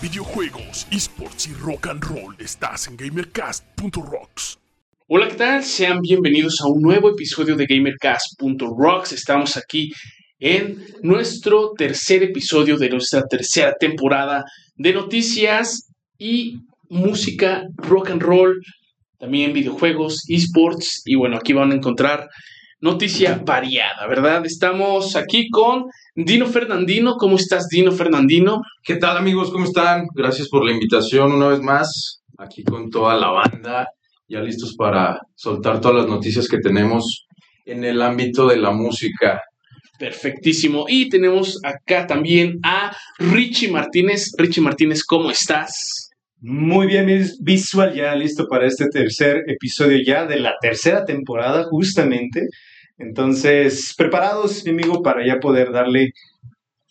videojuegos, esports y rock and roll estás en gamercast.rocks. Hola, ¿qué tal? Sean bienvenidos a un nuevo episodio de gamercast.rocks. Estamos aquí en nuestro tercer episodio de nuestra tercera temporada de noticias y música rock and roll, también videojuegos, esports y bueno, aquí van a encontrar noticia variada, ¿verdad? Estamos aquí con Dino Fernandino. ¿Cómo estás, Dino Fernandino? ¿Qué tal, amigos? ¿Cómo están? Gracias por la invitación una vez más. Aquí con toda la banda, ya listos para soltar todas las noticias que tenemos en el ámbito de la música. Perfectísimo. Y tenemos acá también a Richie Martínez. Richie Martínez, ¿cómo estás? Muy bien, visual ya listo para este tercer episodio ya de la tercera temporada, justamente. Entonces, preparados, mi amigo, para ya poder darle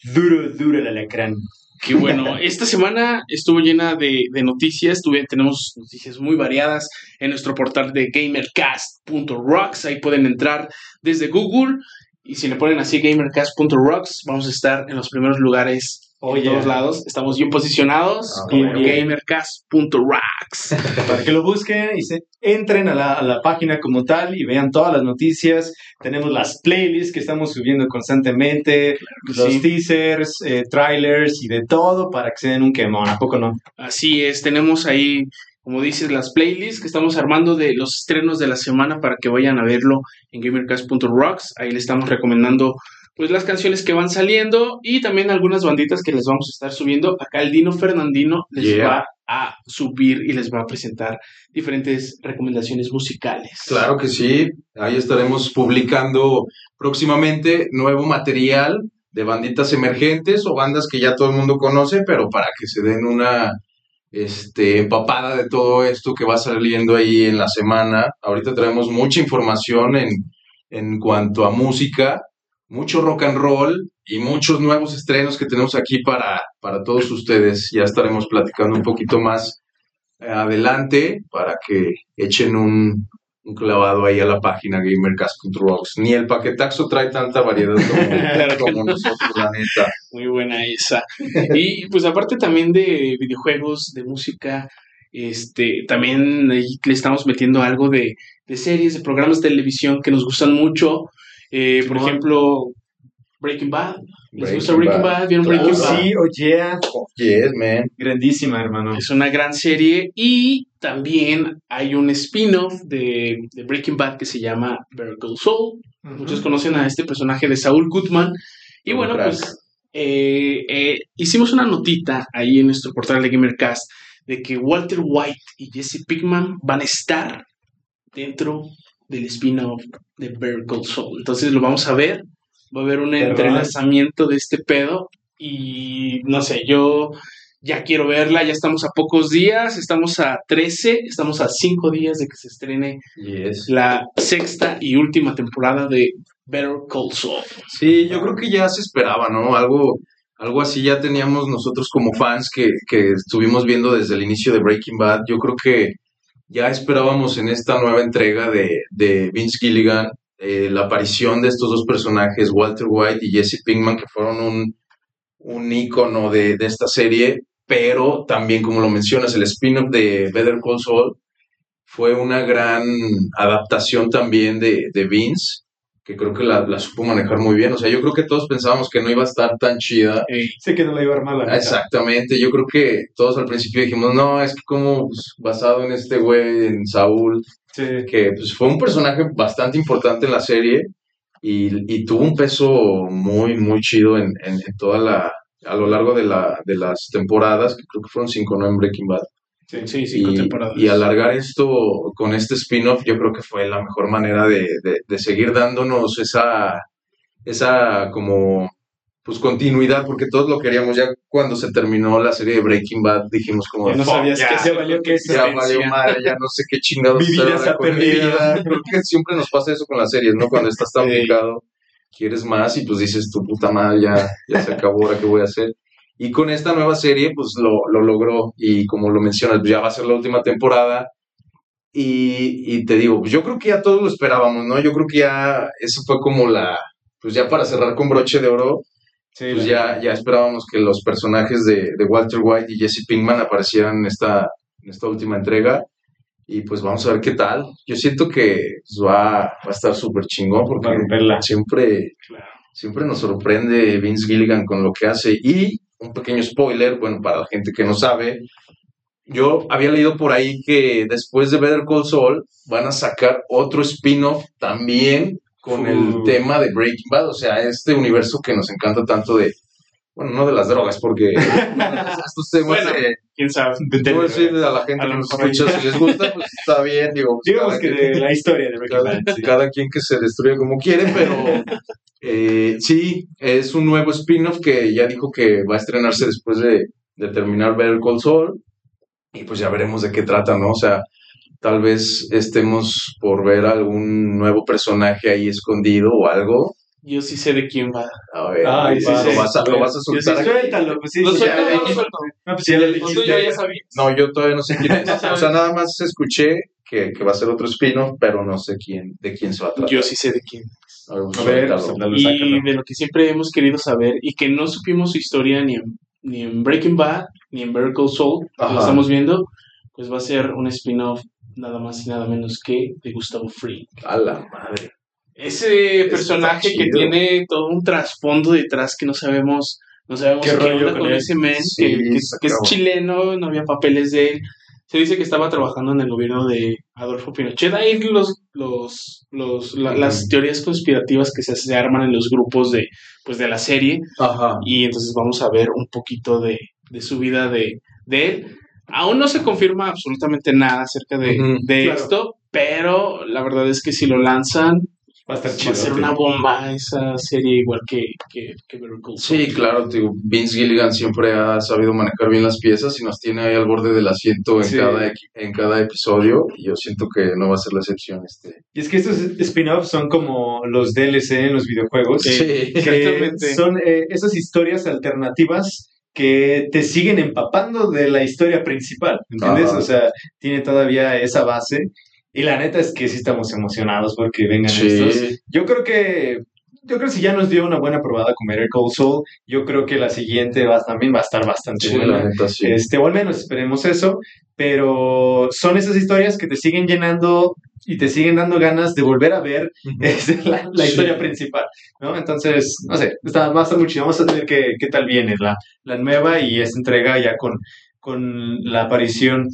duro, duro al alacrán. Qué bueno, esta semana estuvo llena de, noticias, tenemos noticias muy variadas en nuestro portal de gamercast.rocks, ahí pueden entrar desde Google. Y si le ponen así gamercast.rocks, vamos a estar en los primeros lugares en todos lados. Estamos bien posicionados ah, en gamercast.rocks. Para que lo busquen y se entren a la, a la, página como tal y vean todas las noticias. Tenemos las playlists que estamos subiendo constantemente, los teasers, eh, trailers y de todo para que se den un quemón. ¿A poco no? Así es, tenemos ahí como dices, las playlists que estamos armando de los estrenos de la semana para que vayan a verlo en gamercast.rocks. Ahí le estamos recomendando pues las canciones que van saliendo y también algunas banditas que les vamos a estar subiendo. Acá el Dino Fernandino les va a subir y les va a presentar diferentes recomendaciones musicales. Claro que sí, ahí estaremos publicando próximamente nuevo material de banditas emergentes o bandas que ya todo el mundo conoce, pero para que se den una este, empapada de todo esto que va saliendo ahí en la semana. Ahorita traemos mucha información en, en cuanto a música mucho rock and roll y muchos nuevos estrenos que tenemos aquí para, para todos ustedes. Ya estaremos platicando un poquito más adelante para que echen un, clavado ahí a la página gamercast.rocks. Ni el paquetaxo trae tanta variedad como, nosotros, la neta. Muy buena esa. Y pues aparte también de videojuegos, de música, este, también le estamos metiendo algo de, de series, de programas de televisión que nos gustan mucho. Eh, por ejemplo, Breaking Bad. ¿Les gusta Breaking Bad? ¿Vieron Breaking Bad? Sí, oye. Oh, yes, man. Grandísima, hermano. Es una gran serie y también hay un spin-off de, Breaking Bad que se llama Better Soul. Muchos conocen a este personaje de Saul Goodman. Y bueno, pues eh, eh, hicimos una notita ahí en nuestro portal de Gamercast de que Walter White y Jesse Pickman van a estar dentro del spin-off de Better Soul. Entonces lo vamos a ver. Va a haber un entrelazamiento de este pedo. Y no sé, yo ya quiero verla. Ya estamos a pocos días. Estamos a 13. Estamos a 5 días de que se estrene la sexta y última temporada de Better Call Saul. Sí, yo creo que ya se esperaba, ¿no? Algo. Algo así ya teníamos nosotros como fans que, que estuvimos viendo desde el inicio de Breaking Bad. Yo creo que ya esperábamos en esta nueva entrega de, de Vince Gilligan eh, la aparición de estos dos personajes, Walter White y Jesse Pinkman, que fueron un, un ícono de, de esta serie, pero también, como lo mencionas, el spin-off de Better Call Saul fue una gran adaptación también de, de Vince que creo que la, la, supo manejar muy bien. O sea, yo creo que todos pensábamos que no iba a estar tan chida. Sí, que no la iba a armar Exactamente, yo creo que todos al principio dijimos, no, es que como pues, basado en este güey, en Saúl, que pues, fue un personaje bastante importante en la serie y, y tuvo un peso muy, muy chido en, en, toda la, a lo largo de, la, de las temporadas, que creo que fueron cinco, ¿no? En Breaking Bad. Sí, sí, y, Y alargar esto con este spin-off, yo creo que fue la mejor manera de, de, seguir dándonos esa, esa como pues continuidad, porque todos lo queríamos. Ya cuando se terminó la serie de Breaking Bad, dijimos como... Ya no sabías que se valió que Ya valió madre, ya no sé qué chingados. Mi vida perdida. Creo que siempre nos pasa eso con las series, ¿no? Cuando estás tan picado, quieres más y pues dices, tu puta madre, ya, ya se acabó, ahora qué voy a hacer. Y con esta nueva serie, pues lo, lo logró. Y como lo mencionas, ya va a ser la última temporada. Y, y, te digo, pues yo creo que ya todos lo esperábamos, ¿no? Yo creo que ya eso fue como la, pues ya para cerrar con broche de oro, pues ya, ya esperábamos que los personajes de, de, Walter White y Jesse Pinkman aparecieran en esta, en esta última entrega. Y pues vamos a ver qué tal. Yo siento que pues, va, va, a estar súper chingón porque siempre, siempre nos sorprende Vince Gilligan con lo que hace. Y un pequeño spoiler, bueno, para la gente que no sabe, yo había leído por ahí que después de Better Call Saul van a sacar otro spin-off también con el tema de Breaking Bad, o sea, este universo que nos encanta tanto de, bueno, no de las drogas, porque estos temas, bueno, quién sabe, no decir a la gente que nos escucha si les gusta, pues está bien, digo. Digamos que de la historia de Breaking cada, Bad. Cada quien que se destruya como quiere, pero eh, sí, es un nuevo spin-off que ya dijo que va a estrenarse después de, de terminar Better Call Saul, y pues ya veremos de qué trata, ¿no? O sea, tal vez estemos por ver algún nuevo personaje ahí escondido o algo. Yo sí sé de quién va. A ver, Ay, sí, lo, sí, vas a, lo vas a soltar. Sí, suéltalo, pues sí. Lo suelto, ya- no lo suelto. No, pues ya lo Tú ya sabías. No, yo todavía no sé quién es. O sea, nada más escuché que, que va a ser otro spin-off, pero no sé quién, de quién se va a tratar. Yo sí sé de quién. A ver, A ver, suéltalo. suéltalo, Y de lo que siempre hemos querido saber y que no supimos su historia ni en, ni en Breaking Bad ni en Saul, que Ajá. lo estamos viendo, pues va a ser un spin-off nada más y nada menos que de Gustavo Fring. A la madre. Ese personaje que tiene todo un trasfondo detrás que no sabemos, no sabemos ¿Qué qué, rollo onda con él? ese men, Sí, que, que- es chileno, no había papeles de él. Se dice que estaba trabajando en el gobierno de Adolfo Pinochet. Ahí los, los, los, la- las teorías conspirativas que se, se arman en los grupos de, pues, de la serie. Ajá. Y entonces vamos a ver un poquito de, de su vida de, de él. Aún no se confirma absolutamente nada acerca de, de claro. esto, pero la verdad es que si lo lanzan, Va a estar va chido. a ser una bomba esa serie igual que, que, que Saul. Sí, claro, digo, Vince Gilligan siempre ha sabido manejar bien las piezas y nos tiene ahí al borde del asiento en, Sí. cada, en cada episodio y yo siento que no va a ser la excepción este. Y es que estos spin-offs son como los DLC en los videojuegos. Sí, que exactamente. son eh, esas historias alternativas que te siguen empapando de la historia principal, ¿entiendes? Ajá. O sea, tiene todavía esa base. Y la neta es que sí estamos emocionados porque vengan Sí. estos. Yo creo que yo creo que si ya nos dio una buena probada con Better Call Saul, yo creo que la siguiente va, también va a estar bastante Sí, buena. la neta sí. Este, o al menos esperemos eso, pero son esas historias que te siguen llenando y te siguen dando ganas de volver a ver es la, la Sí. historia principal, ¿no? Entonces, no sé, está, va a estar muy chido. Vamos a ver qué, qué tal viene la, la nueva y esta entrega ya con, con la aparición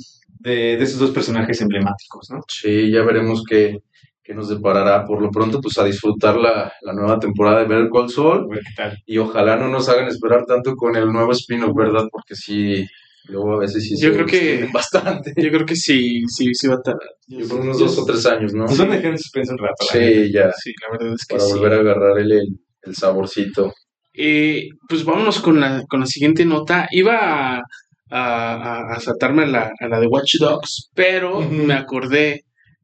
de, de esos dos personajes emblemáticos, ¿no? Sí, ya veremos qué, qué nos deparará. Por lo pronto, pues a disfrutar la, la nueva temporada de Better Call A Saul ver qué tal. y ojalá no nos hagan esperar tanto con el nuevo spin-off, ¿verdad? Porque sí, luego a veces sí Yo se creo que- bastante. Yo creo que sí, sí, sí va a tardar. Yo por unos dos o tres años, ¿no? Nos van a dejar en suspenso un rato. Sí, ya, Sí, la verdad es que para sí. volver a agarrar el, el, el saborcito. Eh, pues vámonos con la, con la siguiente nota. Iba a, a, a saltarme a la, a la de Watch Dogs, pero me acordé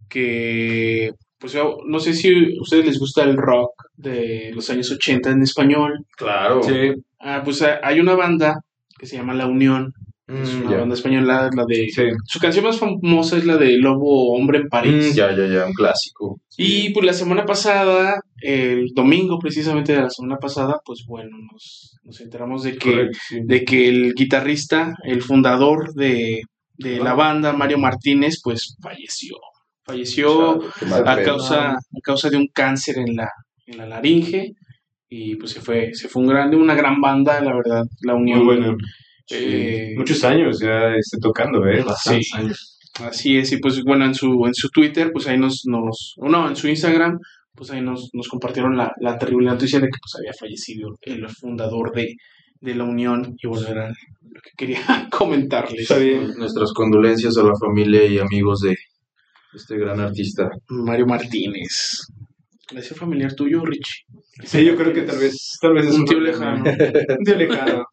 que, pues yo no sé si a ustedes les gusta el rock de los años 80 en español. Claro. Sí, Ah, pues ah, hay una banda que se llama La Unión, es Mm, una banda española, la de... sí. Su canción más famosa es la de Lobo Hombre en París. Mm, ya, ya, ya, un clásico. Y pues la semana pasada, el domingo precisamente de la semana pasada, pues bueno, nos, nos enteramos de que, Correcto, sí. de que el guitarrista, el fundador de, de la banda, Mario Martínez, pues falleció. Falleció a causa, a causa de un cáncer en la, en la laringe. Y pues se fue, se fue un grande, una gran banda, la verdad, la Muy unión. bueno. eh, Muchos años ya esté tocando, ¿eh? Bastantes Sí. años. Así es, y pues bueno, en su, en su Twitter, pues ahí nos, nos, no, en su Instagram, pues ahí nos, nos compartieron la, la terrible noticia de que pues había fallecido el fundador de, de la Unión, y bueno, era lo que quería comentarles. Está bien. Nuestras condolencias a la familia y amigos de este gran artista. Mario Martínez. ¿Ese familiar tuyo, Richie? Sí, yo creo que tal vez, tal vez es Un tío lejano. Un tío lejano.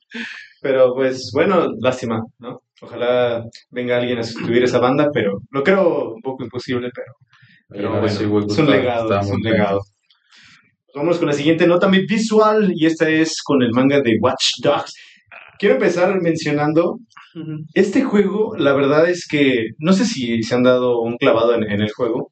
Pero pues bueno, lástima, ¿no? Ojalá venga alguien a sustituir esa banda, pero lo creo un poco imposible, pero, pero bueno, güey, es un legado, está es un legado. Vamos con la siguiente nota muy visual y esta es con el manga de Watch Dogs. Quiero empezar mencionando este juego, la verdad es que no sé si se han dado un clavado en, en el juego,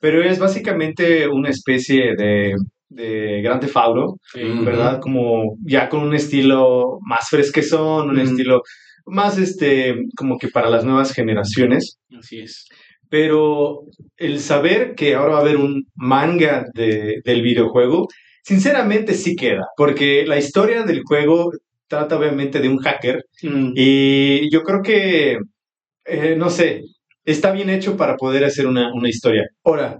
pero es básicamente una especie de, de Grande Fauro, ¿verdad? Como ya con un estilo más fresquezón, un estilo más este, como que para las nuevas generaciones. Así es. Pero el saber que ahora va a haber un manga de, del videojuego, sinceramente sí queda, porque la historia del juego trata obviamente de un hacker Mm. y yo creo que, eh, no sé, está bien hecho para poder hacer una, una historia. Ahora,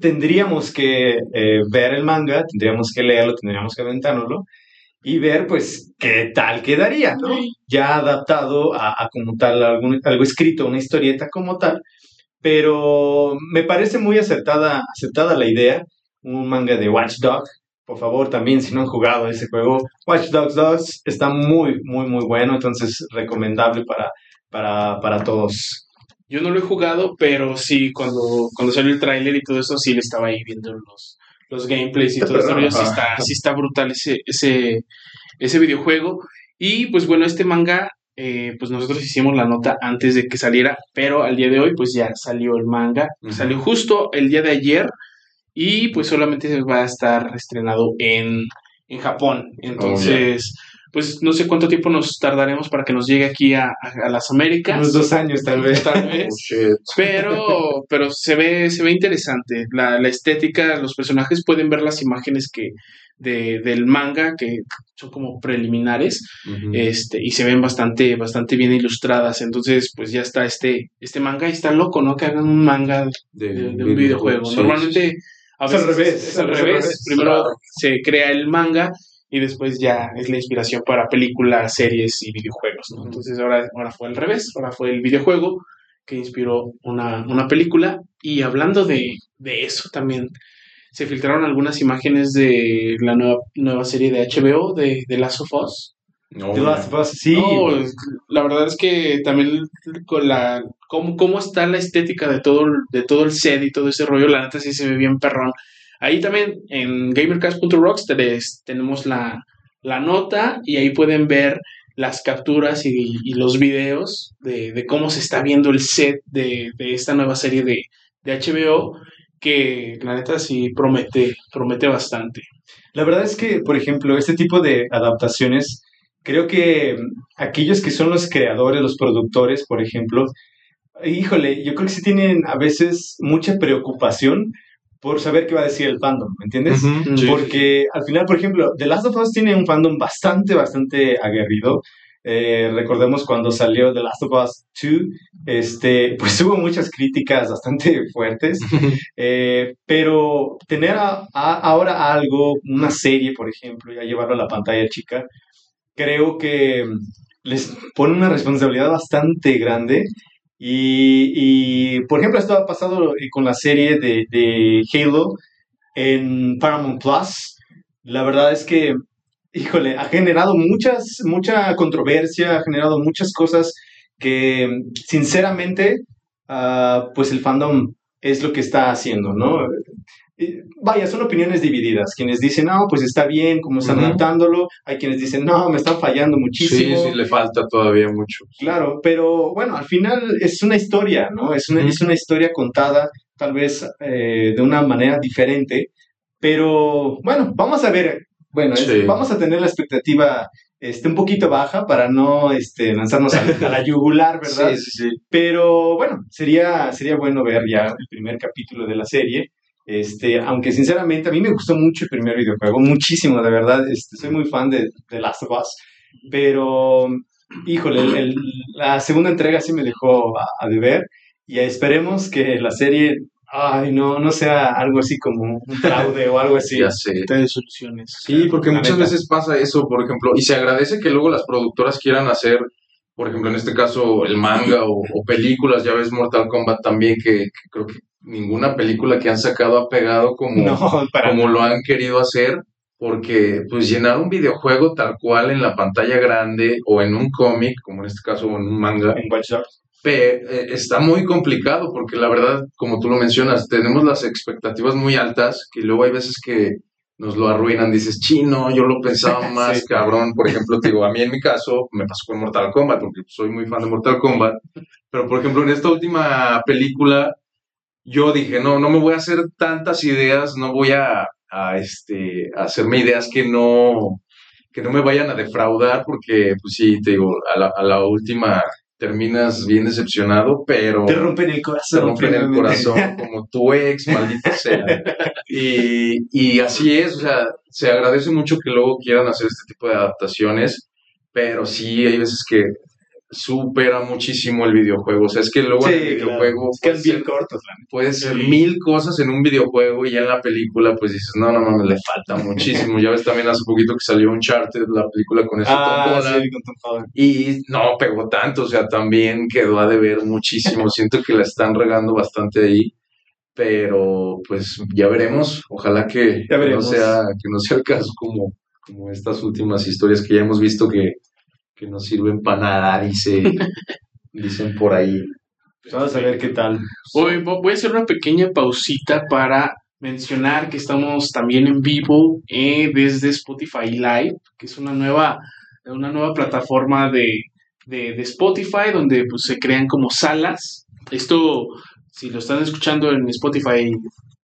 tendríamos que eh, ver el manga, tendríamos que leerlo, tendríamos que aventárnoslo y ver pues qué tal quedaría. Ya adaptado a, a como tal, algún- algo escrito, una historieta como tal, pero me parece muy acertada, acertada la idea, un manga de Watch Dogs. Por favor, también si no han jugado ese juego, Watch Dogs 2 está muy, muy, muy bueno, entonces recomendable para, para, para todos. Yo no lo he jugado, pero sí, cuando, cuando salió el tráiler y todo eso, sí le estaba ahí viendo los, los gameplays y todo rollo. Sí está, sí está brutal ese, ese, ese videojuego. Y pues bueno, este manga, eh, pues nosotros hicimos la nota antes de que saliera, pero al día de hoy, pues ya salió el manga. Salió justo el día de ayer y pues solamente va a estar estrenado en, en Japón. Entonces, pues no sé cuánto tiempo nos tardaremos para que nos llegue aquí a, a- a las Américas. Unos dos años tal vez. Tal vez. Oh. Pero, pero se ve, se ve interesante. La, la estética, los personajes pueden ver las imágenes que de, del manga, que son como preliminares, Ujú. este, y se ven bastante, bastante bien ilustradas. Entonces, pues ya está este, este manga, y está loco, ¿no? Que hagan un manga de, de un videojuego. sí, Normalmente a Es al veces revés, es al revés. revés, Primero claro. se crea el manga y después ya es la inspiración para películas, series y videojuegos. ¿no? Entonces ahora, ahora fue al revés, ahora fue el videojuego que inspiró una, una película. Y hablando de, de eso también, se filtraron algunas imágenes de la nueva, nueva serie de HBO, de, de Last of Us. No, The Last of Us, sí. No, la verdad es que también con la cómo, cómo está la estética de todo, el- de todo el set y todo ese rollo, la neta sí se ve bien perrón. Ahí también en gamercast.rocks tenemos la, la nota y ahí pueden ver las capturas y, y los videos de, de cómo se está viendo el set de, de esta nueva serie de, de HBO, que la neta sí promete, promete bastante. La verdad es que, por ejemplo, este tipo de adaptaciones, creo que mm, aquellos que son los creadores, los productores, por ejemplo, híjole, yo creo que sí tienen a veces mucha preocupación por saber qué va a decir el fandom, ¿me entiendes? Porque al final, por ejemplo, The Last of Us tiene un fandom bastante, bastante aguerrido. Eh, recordemos cuando salió The Last of Us 2, este, pues hubo muchas críticas bastante fuertes. Eh, pero tener a- a- ahora algo, una serie, por ejemplo, y a llevarlo a la pantalla chica, creo que les pone una responsabilidad bastante grande. Y, y, por ejemplo, esto ha pasado eh, con la serie de, de Halo en Paramount Plus. La verdad es que, híjole, ha generado muchas, mucha controversia, ha generado muchas cosas que, sinceramente, ah, pues el fandom es lo que está haciendo, ¿no? Y, Vaya, son opiniones divididas. Quienes dicen, no, pues está bien, como están Ujú. adaptándolo. Hay quienes dicen, no, me están fallando Sí, muchísimo. sí, le falta todavía mucho. Claro, pero bueno, al final es una historia, ¿no? Es una, es una historia contada tal vez eh, de una manera diferente, pero bueno, vamos a ver, bueno, es- Sí. vamos a tener la expectativa este, un poquito baja para no este, lanzarnos a, a la yugular, ¿verdad? Sí, sí, sí. Pero bueno, sería, sería bueno ver ya el primer capítulo de la serie. Este, aunque sinceramente a mí me gustó mucho el primer videojuego, muchísimo, de verdad. Este, soy muy fan de, de Last of Us. Pero, híjole, el- el- la segunda entrega sí me dejó a, a deber. Y esperemos que la serie, ay, no, no sea algo así como un fraude o algo así. Ya sé. de soluciones. Sí, porque La muchas neta. veces pasa eso, por ejemplo, y se agradece que luego las productoras quieran hacer, por ejemplo, en este caso, el manga o, o películas, ya ves Mortal Kombat también, que, que creo que ninguna película que han sacado ha pegado como, No, para como lo han querido hacer, porque pues llenar un videojuego tal cual en la pantalla grande o en un cómic, como en este caso en un manga, en Watch Dogs. Eh, está muy complicado porque la verdad, como tú lo mencionas, tenemos las expectativas muy altas que luego hay veces que nos lo arruinan. Dices, chino, yo lo pensaba más, Sí. cabrón. Por ejemplo, te digo, a mí en mi caso me pasó con Mortal Kombat porque soy muy fan de Mortal Kombat. Pero, por ejemplo, en esta última película, yo dije, no, no me voy a hacer tantas ideas, no voy a a, este, a hacerme ideas que no, que no me vayan a defraudar, porque, pues sí, te digo, a la, a la última terminas bien decepcionado, pero... Te rompen el corazón. Te rompen el corazón, como tu ex, maldito sea. Y, y así es, o sea, se agradece mucho que luego quieran hacer este tipo de adaptaciones, pero sí hay veces que supera muchísimo el videojuego. O sea, es que luego Sí, el videojuego Es que puede es bien neta. puede ser Sí. mil cosas en un videojuego y ya en la película pues dices, no, no, no, le falta muchísimo. ya ves también hace poquito que salió Uncharted, la película con ese Tom Ah, Holland, sí, con Tom Holland. y no pegó tanto, o sea, también quedó a deber muchísimo. Siento que la están regando bastante ahí, pero pues ya veremos. Ojalá que, no veremos. sea que no sea el caso como, como estas últimas historias que ya hemos visto que, que no sirven para nada, dice, dicen por ahí. Pues Vamos a ver qué tal. Hoy vo- voy a hacer una pequeña pausita para mencionar que estamos también en vivo eh, desde Spotify Live, que es una nueva, una nueva plataforma de, de, de Spotify donde pues, se crean como salas. Esto, si lo están escuchando en Spotify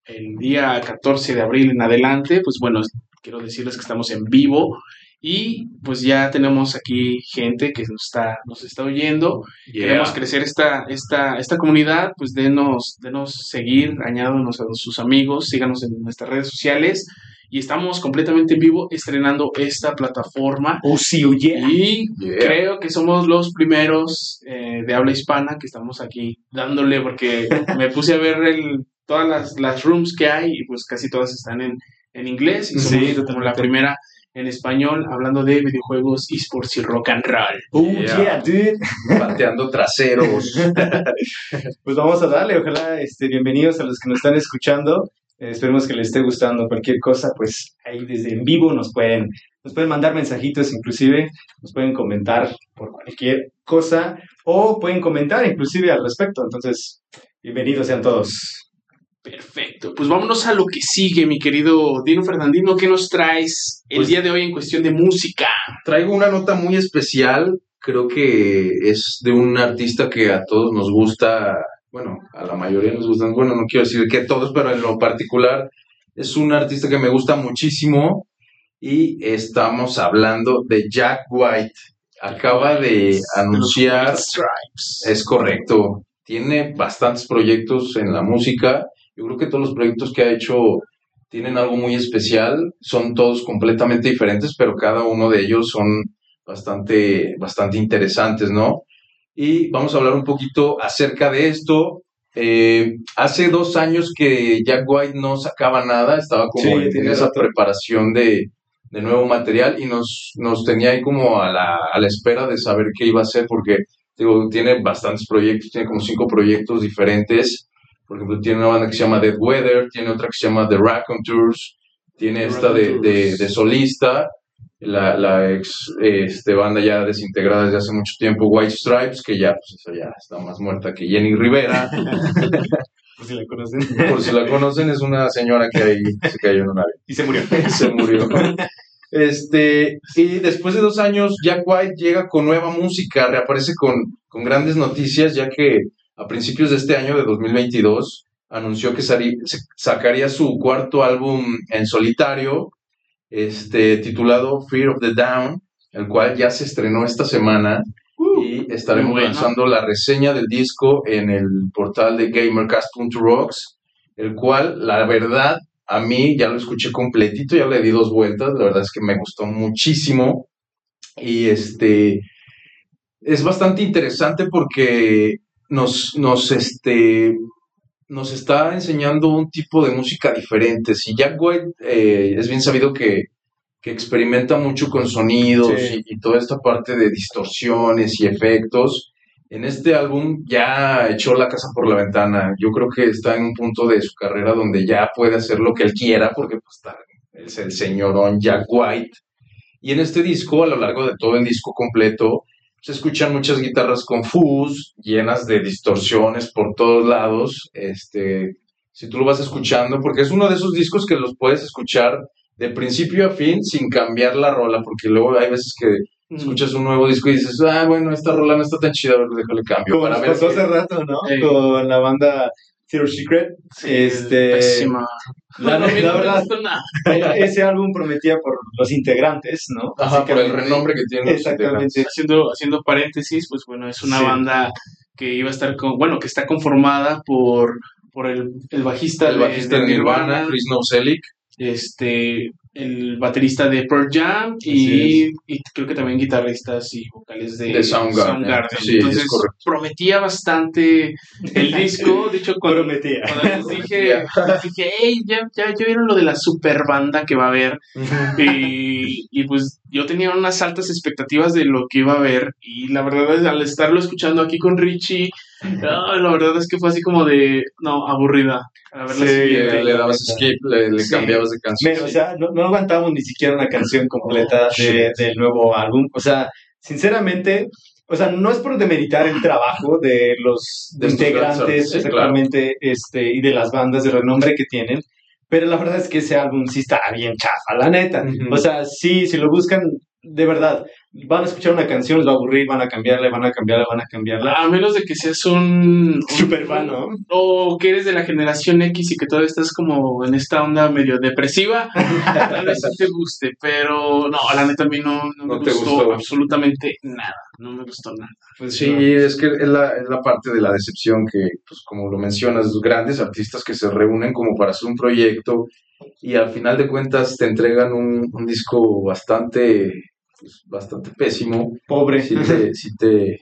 el día 14 de abril en adelante, pues bueno, quiero decirles que estamos en vivo y pues ya tenemos aquí gente que nos está, nos está oyendo queremos crecer esta, esta, esta comunidad, pues denos, denos seguir, añádanos a sus amigos, síganos en nuestras redes sociales y estamos completamente en vivo estrenando esta plataforma Oh, sí, oye. y Yeah. creo que somos los primeros eh, de habla hispana que estamos aquí dándole porque me puse a ver el, todas las, las rooms que hay y pues casi todas están en, en inglés y Sí, somos como totalmente. la primera en español hablando de videojuegos, esports y rock and roll. Oh, Yeah. yeah, dude. Pateando traseros. Pues vamos a darle, ojalá, este, bienvenidos a los que nos están escuchando. Eh, esperemos que les esté gustando cualquier cosa, pues ahí desde en vivo nos pueden, nos pueden mandar mensajitos inclusive, nos pueden comentar por cualquier cosa o pueden comentar inclusive al respecto. Entonces, bienvenidos sean todos. Perfecto, pues vámonos a lo que sigue, mi querido Dino Fernandino. ¿Qué nos traes el Pues- día de hoy en cuestión de música? Traigo una nota muy especial, creo que es de un artista que a todos nos gusta, bueno, a la mayoría nos gustan, bueno, no quiero decir que a todos, pero en lo particular es un artista que me gusta muchísimo y estamos hablando de Jack White. Acaba de anunciar, Stripes. es correcto, tiene bastantes proyectos en la música, yo creo que todos los proyectos que ha hecho tienen algo muy especial, son todos completamente diferentes, pero cada uno de ellos son bastante, bastante interesantes, ¿no? Y vamos a hablar un poquito acerca de esto. Eh, hace dos años que Jack White no sacaba nada, estaba como Sí, en, esa preparación de, de nuevo material y nos, nos tenía ahí como a la, a la espera de saber qué iba a hacer, porque digo, tiene bastantes proyectos, tiene como cinco proyectos diferentes. Por ejemplo, tiene una banda que se llama Dead Weather, tiene otra que se llama The Raconteurs, tiene esta de, de, solista, la, la ex este, banda ya desintegrada desde hace mucho tiempo, White Stripes, que ya, pues esa ya está más muerta que Jenny Rivera. Por si la conocen. Por si la conocen, es una señora que ahí se cayó en un avión y se murió. se murió. Este, y después de dos años, Jack White llega con nueva música, reaparece con, con grandes noticias, ya que a principios de este año de 2022 anunció que sacaría su cuarto álbum en solitario, este, titulado Fear of the Down, el cual ya se estrenó esta semana y estaremos bueno. lanzando la reseña del disco en el portal de gamercast.rocks, el cual, la verdad, a mí ya lo escuché completito, ya le di dos vueltas, la verdad es que me gustó muchísimo y este es bastante interesante porque nos, nos, este, nos está enseñando un tipo de música diferente. Si Jack White eh, es bien sabido que, que experimenta mucho con sonidos Sí. y, y toda esta parte de distorsiones y efectos, en este álbum ya echó la casa por la ventana. Yo creo que está en un punto de su carrera donde ya puede hacer lo que él quiera porque pues, está, es el señorón Jack White. Y en este disco, a lo largo de todo el disco completo, se escuchan muchas guitarras con fuzz, llenas de distorsiones por todos lados. Este, si tú lo vas escuchando, porque es uno de esos discos que los puedes escuchar de principio a fin sin cambiar la rola, porque luego hay veces que escuchas un nuevo disco y dices, ah, bueno, esta rola no está tan chida, a ver, déjale cambio. Como para ver pasó hace rato, ¿no? Con la banda Zero Secret. Sí, este, pésima. La, No, la verdad, nada. ese álbum prometía por los integrantes, ¿no? Ajá, por el renombre que tiene. Exactamente. Haciendo, haciendo paréntesis, pues bueno, es una Sí. banda que iba a estar con, bueno, que está conformada por, por el, el bajista, El bajista de Nirvana, Chris Novoselic. este, el baterista de Pearl Jam y, y creo que también guitarristas y vocales de, De Soundgarden. Sí, Entonces prometía bastante el disco. De hecho, cuando, Prometía. cuando les dije, les dije, hey, ya, ya, ya vieron lo de la super banda que va a haber. Y, y pues yo tenía unas altas expectativas de lo que iba a ver. Y la verdad es, al estarlo escuchando aquí con Richie, la verdad es que fue así como de, no, aburrida. A ver la Sí, siguiente. Le, le dabas skip, le, le Sí. cambiabas de canción. Men, o sea, no, no aguantamos ni siquiera una canción completa de- del nuevo álbum. O sea, sinceramente, o sea, no es por demeritar el trabajo de los De integrantes sí, exactamente este, y de las bandas de renombre que tienen. Pero la verdad es que ese álbum sí está bien chafa, la neta. O sea, sí, si lo buscan, de verdad, van a escuchar una canción, les va a aburrir, van a cambiarle, van a cambiarle, van a cambiarla. A menos de que seas un, un- Super fan, ¿no? O que eres de la generación X y que todavía estás como en esta onda medio depresiva, tal vez sí te guste, pero no, la neta a mí no, no me te gustó, gustó. absolutamente nada, no me gustó nada. Pues Sí, no. es que es la, es la parte de la decepción que, pues como lo mencionas, grandes artistas que se reúnen como para hacer un proyecto y al final de cuentas te entregan un, un disco bastante, pues, bastante pésimo. Pobre. Sí te, sí te,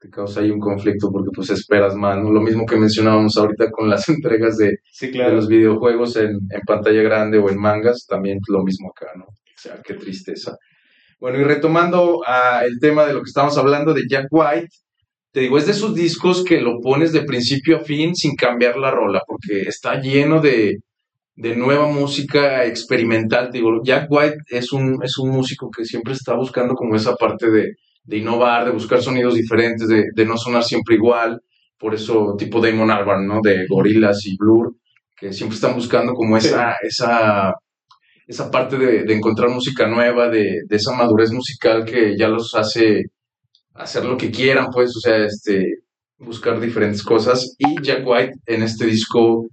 te causa ahí un conflicto porque pues esperas más, ¿no? Lo mismo que mencionábamos ahorita con las entregas de, Sí, de claro. los videojuegos en, en pantalla grande o en mangas, también lo mismo acá, ¿no? O sea, qué tristeza. Bueno, y retomando a el tema de lo que estamos hablando de Jack White, te digo, es de esos discos que lo pones de principio a fin sin cambiar la rola, porque está lleno de, de nueva música experimental. Digo, Jack White es un, es un músico que siempre está buscando como esa parte de, de innovar, de buscar sonidos diferentes, de, de no sonar siempre igual. Por eso, tipo Damon Albarn, ¿no? De Gorillaz y Blur, que siempre están buscando como esa, esa, esa parte de, de encontrar música nueva, de, de esa madurez musical que ya los hace hacer lo que quieran, pues, o sea, este, buscar diferentes cosas. Y Jack White en este disco,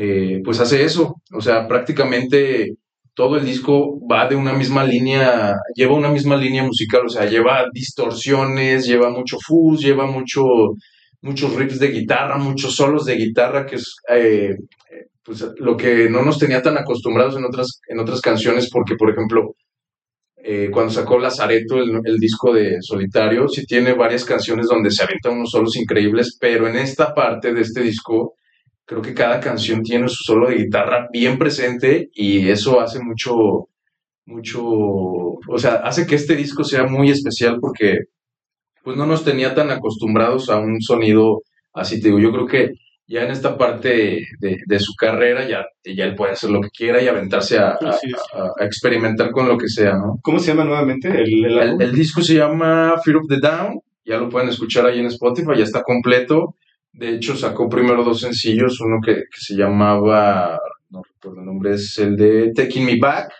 eh, pues hace eso, o sea, prácticamente todo el disco va de una misma línea, lleva una misma línea musical, o sea, lleva distorsiones, lleva mucho fuzz, lleva mucho, muchos riffs de guitarra, muchos solos de guitarra, que es eh, pues, lo que no nos tenía tan acostumbrados en otras, en otras canciones, porque, por ejemplo, eh, cuando sacó Lazareto, el, el disco de Solitario, sí tiene varias canciones donde se avientan unos solos increíbles, pero en esta parte de este disco, creo que cada canción tiene su solo de guitarra bien presente y eso hace mucho, mucho, o sea, hace que este disco sea muy especial porque pues no nos tenía tan acostumbrados a un sonido así, te digo, yo creo que ya en esta parte de, de su carrera ya, ya él puede hacer lo que quiera y aventarse a, a- experimentar con lo que sea, ¿no? ¿Cómo se llama nuevamente el? El, el disco se llama Fear of the Down, ya lo pueden escuchar ahí en Spotify, ya está completo. De hecho, sacó primero dos sencillos, uno que, que se llamaba, no recuerdo el nombre, es el de Taking Me Back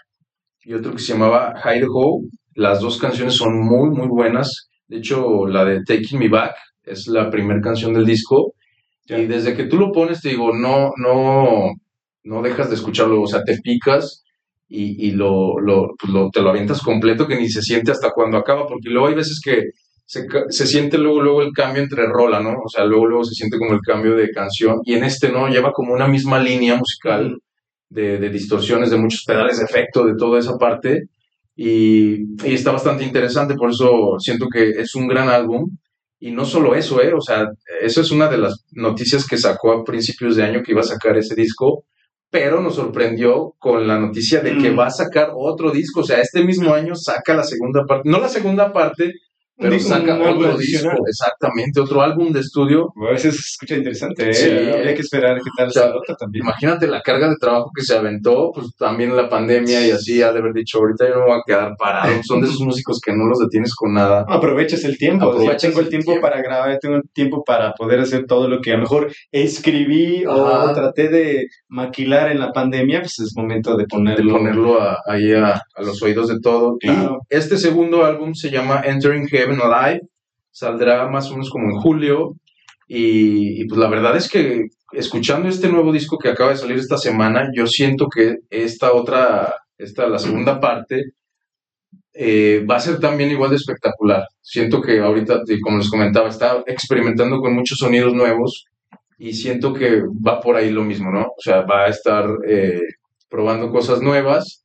y otro que se llamaba Idaho. Las dos canciones son muy, muy buenas. De hecho, la de Taking Me Back es la primera canción del disco. Y desde que tú lo pones, te digo, no, no, no dejas de escucharlo, o sea, te picas y, y lo, lo, pues lo- te lo avientas completo que ni se siente hasta cuando acaba, porque luego hay veces que se, se siente luego, luego el cambio entre rola, ¿no? O sea, luego, luego se siente como el cambio de canción y en este no, lleva como una misma línea musical de, de distorsiones, de muchos pedales de efecto, de toda esa parte y, y está bastante interesante, por eso siento que es un gran álbum. Y no solo eso, ¿eh? O sea, eso es una de las noticias que sacó a principios de año que iba a sacar ese disco, pero nos sorprendió con la noticia de que Mm. va a sacar otro disco. O sea, este mismo año saca la segunda parte, no la segunda parte, pero saca otro disco, exactamente, otro álbum de estudio. A veces se escucha interesante, ¿eh? Sí. Habría que esperar qué tal O sea, otra también. Imagínate la carga de trabajo que se aventó, pues también la pandemia y así, ha de haber dicho, ahorita yo no voy a quedar parado. Son de esos músicos que no los detienes con nada. Aprovechas el tiempo, Aprovechas tengo el tiempo, tiempo. para grabar, tengo el tiempo para poder hacer todo lo que a lo mejor escribí Ajá. o traté de maquilar en la pandemia, pues es momento de de ponerlo. ponerlo a- ahí a, a los oídos de todo. Claro. Y este segundo álbum se llama Entering Heaven Alive, saldrá más o menos como en julio. Y, y, pues la verdad es que escuchando este nuevo disco que acaba de salir esta semana, yo siento que esta otra, esta, la segunda parte, eh, va a ser también igual de espectacular. Siento que ahorita, como les comentaba, está experimentando con muchos sonidos nuevos y siento que va por ahí lo mismo, ¿no? O sea, va a estar eh, probando cosas nuevas,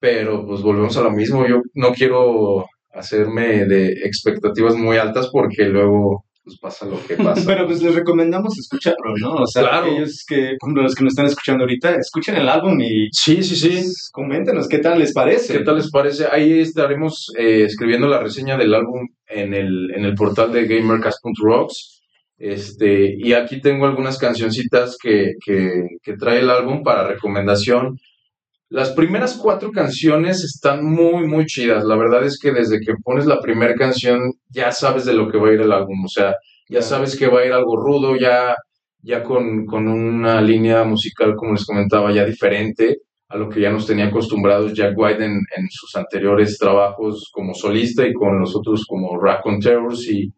pero pues volvemos a lo mismo. Yo no quiero hacerme de expectativas muy altas porque luego pues pasa lo que pasa. Pero pues les recomendamos escucharlo, ¿no? O sea, Claro. ellos que, como los que nos están escuchando ahorita, escuchen el álbum y Sí, sí, sí. pues, coméntenos qué tal les parece. ¿Qué tal les parece? Ahí estaremos eh, escribiendo la reseña del álbum en el, en el portal de gamercast.rocks. Este, y aquí tengo algunas cancioncitas que, que, que trae el álbum para recomendación. Las primeras cuatro canciones están muy, muy chidas. La verdad es que desde que pones la primera canción ya sabes de lo que va a ir el álbum. O sea, ya sabes que va a ir algo rudo, ya, ya con, con una línea musical, como les comentaba, ya diferente a lo que ya nos tenía acostumbrados Jack White en, en sus anteriores trabajos como solista y con los otros como Raconteurs y,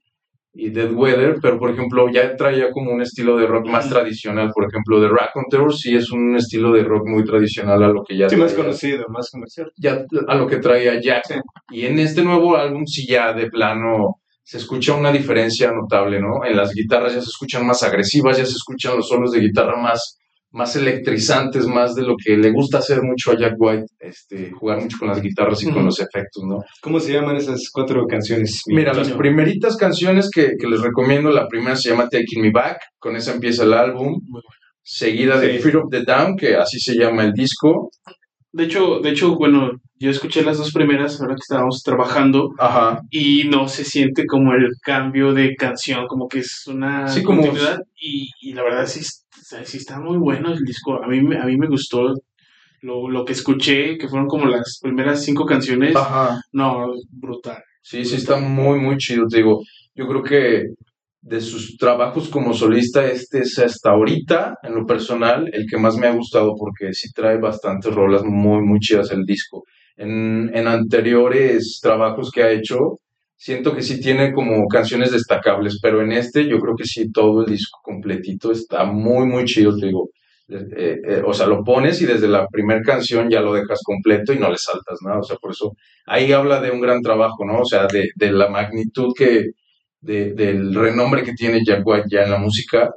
y Dead Weather, pero por ejemplo ya traía como un estilo de rock más tradicional, por ejemplo de Raconteurs sí es un estilo de rock muy tradicional a lo que ya Sí, más conocido, más comercial. ya a lo que traía Jack. Y en este nuevo álbum sí ya de plano se escucha una diferencia notable, ¿no? En las guitarras ya se escuchan más agresivas, ya se escuchan los solos de guitarra más, más electrizantes, más de lo que le gusta hacer mucho a Jack White, este, jugar mucho con las guitarras y con los efectos, ¿no? ¿Cómo se llaman esas cuatro canciones? mi Mira, las primeritas canciones que, que les recomiendo, la primera se llama Taking Me Back, con esa empieza el álbum, seguida de. Fear of the Down, que así se llama el disco. De hecho, de hecho, bueno, yo escuché las dos primeras ahora que estábamos trabajando Ajá. y no se siente como el cambio de canción, como que es una Sí, como- continuidad y, y la verdad sí, sí está muy bueno el disco. A mí, me- a mí me gustó lo, lo que escuché, que fueron como las primeras cinco canciones. Ajá. No, brutal. Sí, sí, está muy, muy chido, te digo. Yo creo que de sus trabajos como solista, este es hasta ahorita, en lo personal, el que más me ha gustado porque sí trae bastantes rolas muy, muy chidas el disco. En, en anteriores trabajos que ha hecho, siento que sí tiene como canciones destacables, pero en este yo creo que sí todo el disco completito está muy, muy chido, te digo. Eh, eh, o sea, lo pones y desde la primera canción ya lo dejas completo y no le saltas nada, o sea, por eso ahí habla de un gran trabajo, ¿no? O sea, de, de la magnitud que, de- del renombre que tiene Jack White ya en la música.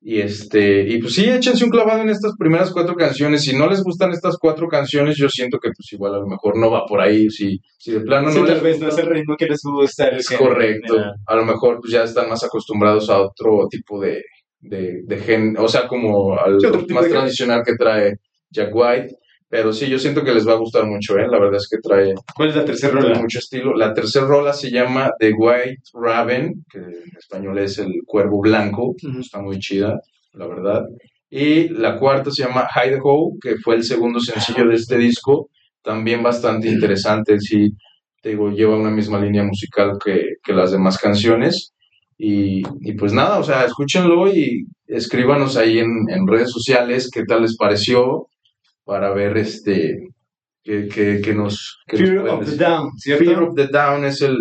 Y este, y pues sí, échense un clavado en estas primeras cuatro canciones. Si no les gustan estas cuatro canciones, yo siento que pues igual a lo mejor no va por ahí. Si, si de plano Sí, no tal les vez no es el ritmo que les gusta. el es correcto. A lo mejor pues ya están más acostumbrados a otro tipo de, de, de gen, o sea, como al Sí, más tradicional que trae Jack White. Pero sí, yo siento que les va a gustar mucho, ¿eh? La verdad es que trae, ¿Cuál es la tercera rola? mucho estilo. La tercera rola se llama The White Raven, que en español es el cuervo blanco, está muy chida, la verdad. Y la cuarta se llama Idaho, que fue el segundo sencillo de este disco, también bastante interesante, sí, te digo, lleva una misma línea musical que, que las demás canciones. Y, y pues nada, o sea, escúchenlo y escríbanos ahí en, en redes sociales qué tal les pareció para ver este qué, qué- qué nos, qué nos Fear of the. Down, ¿cierto? Fear of the Down es el,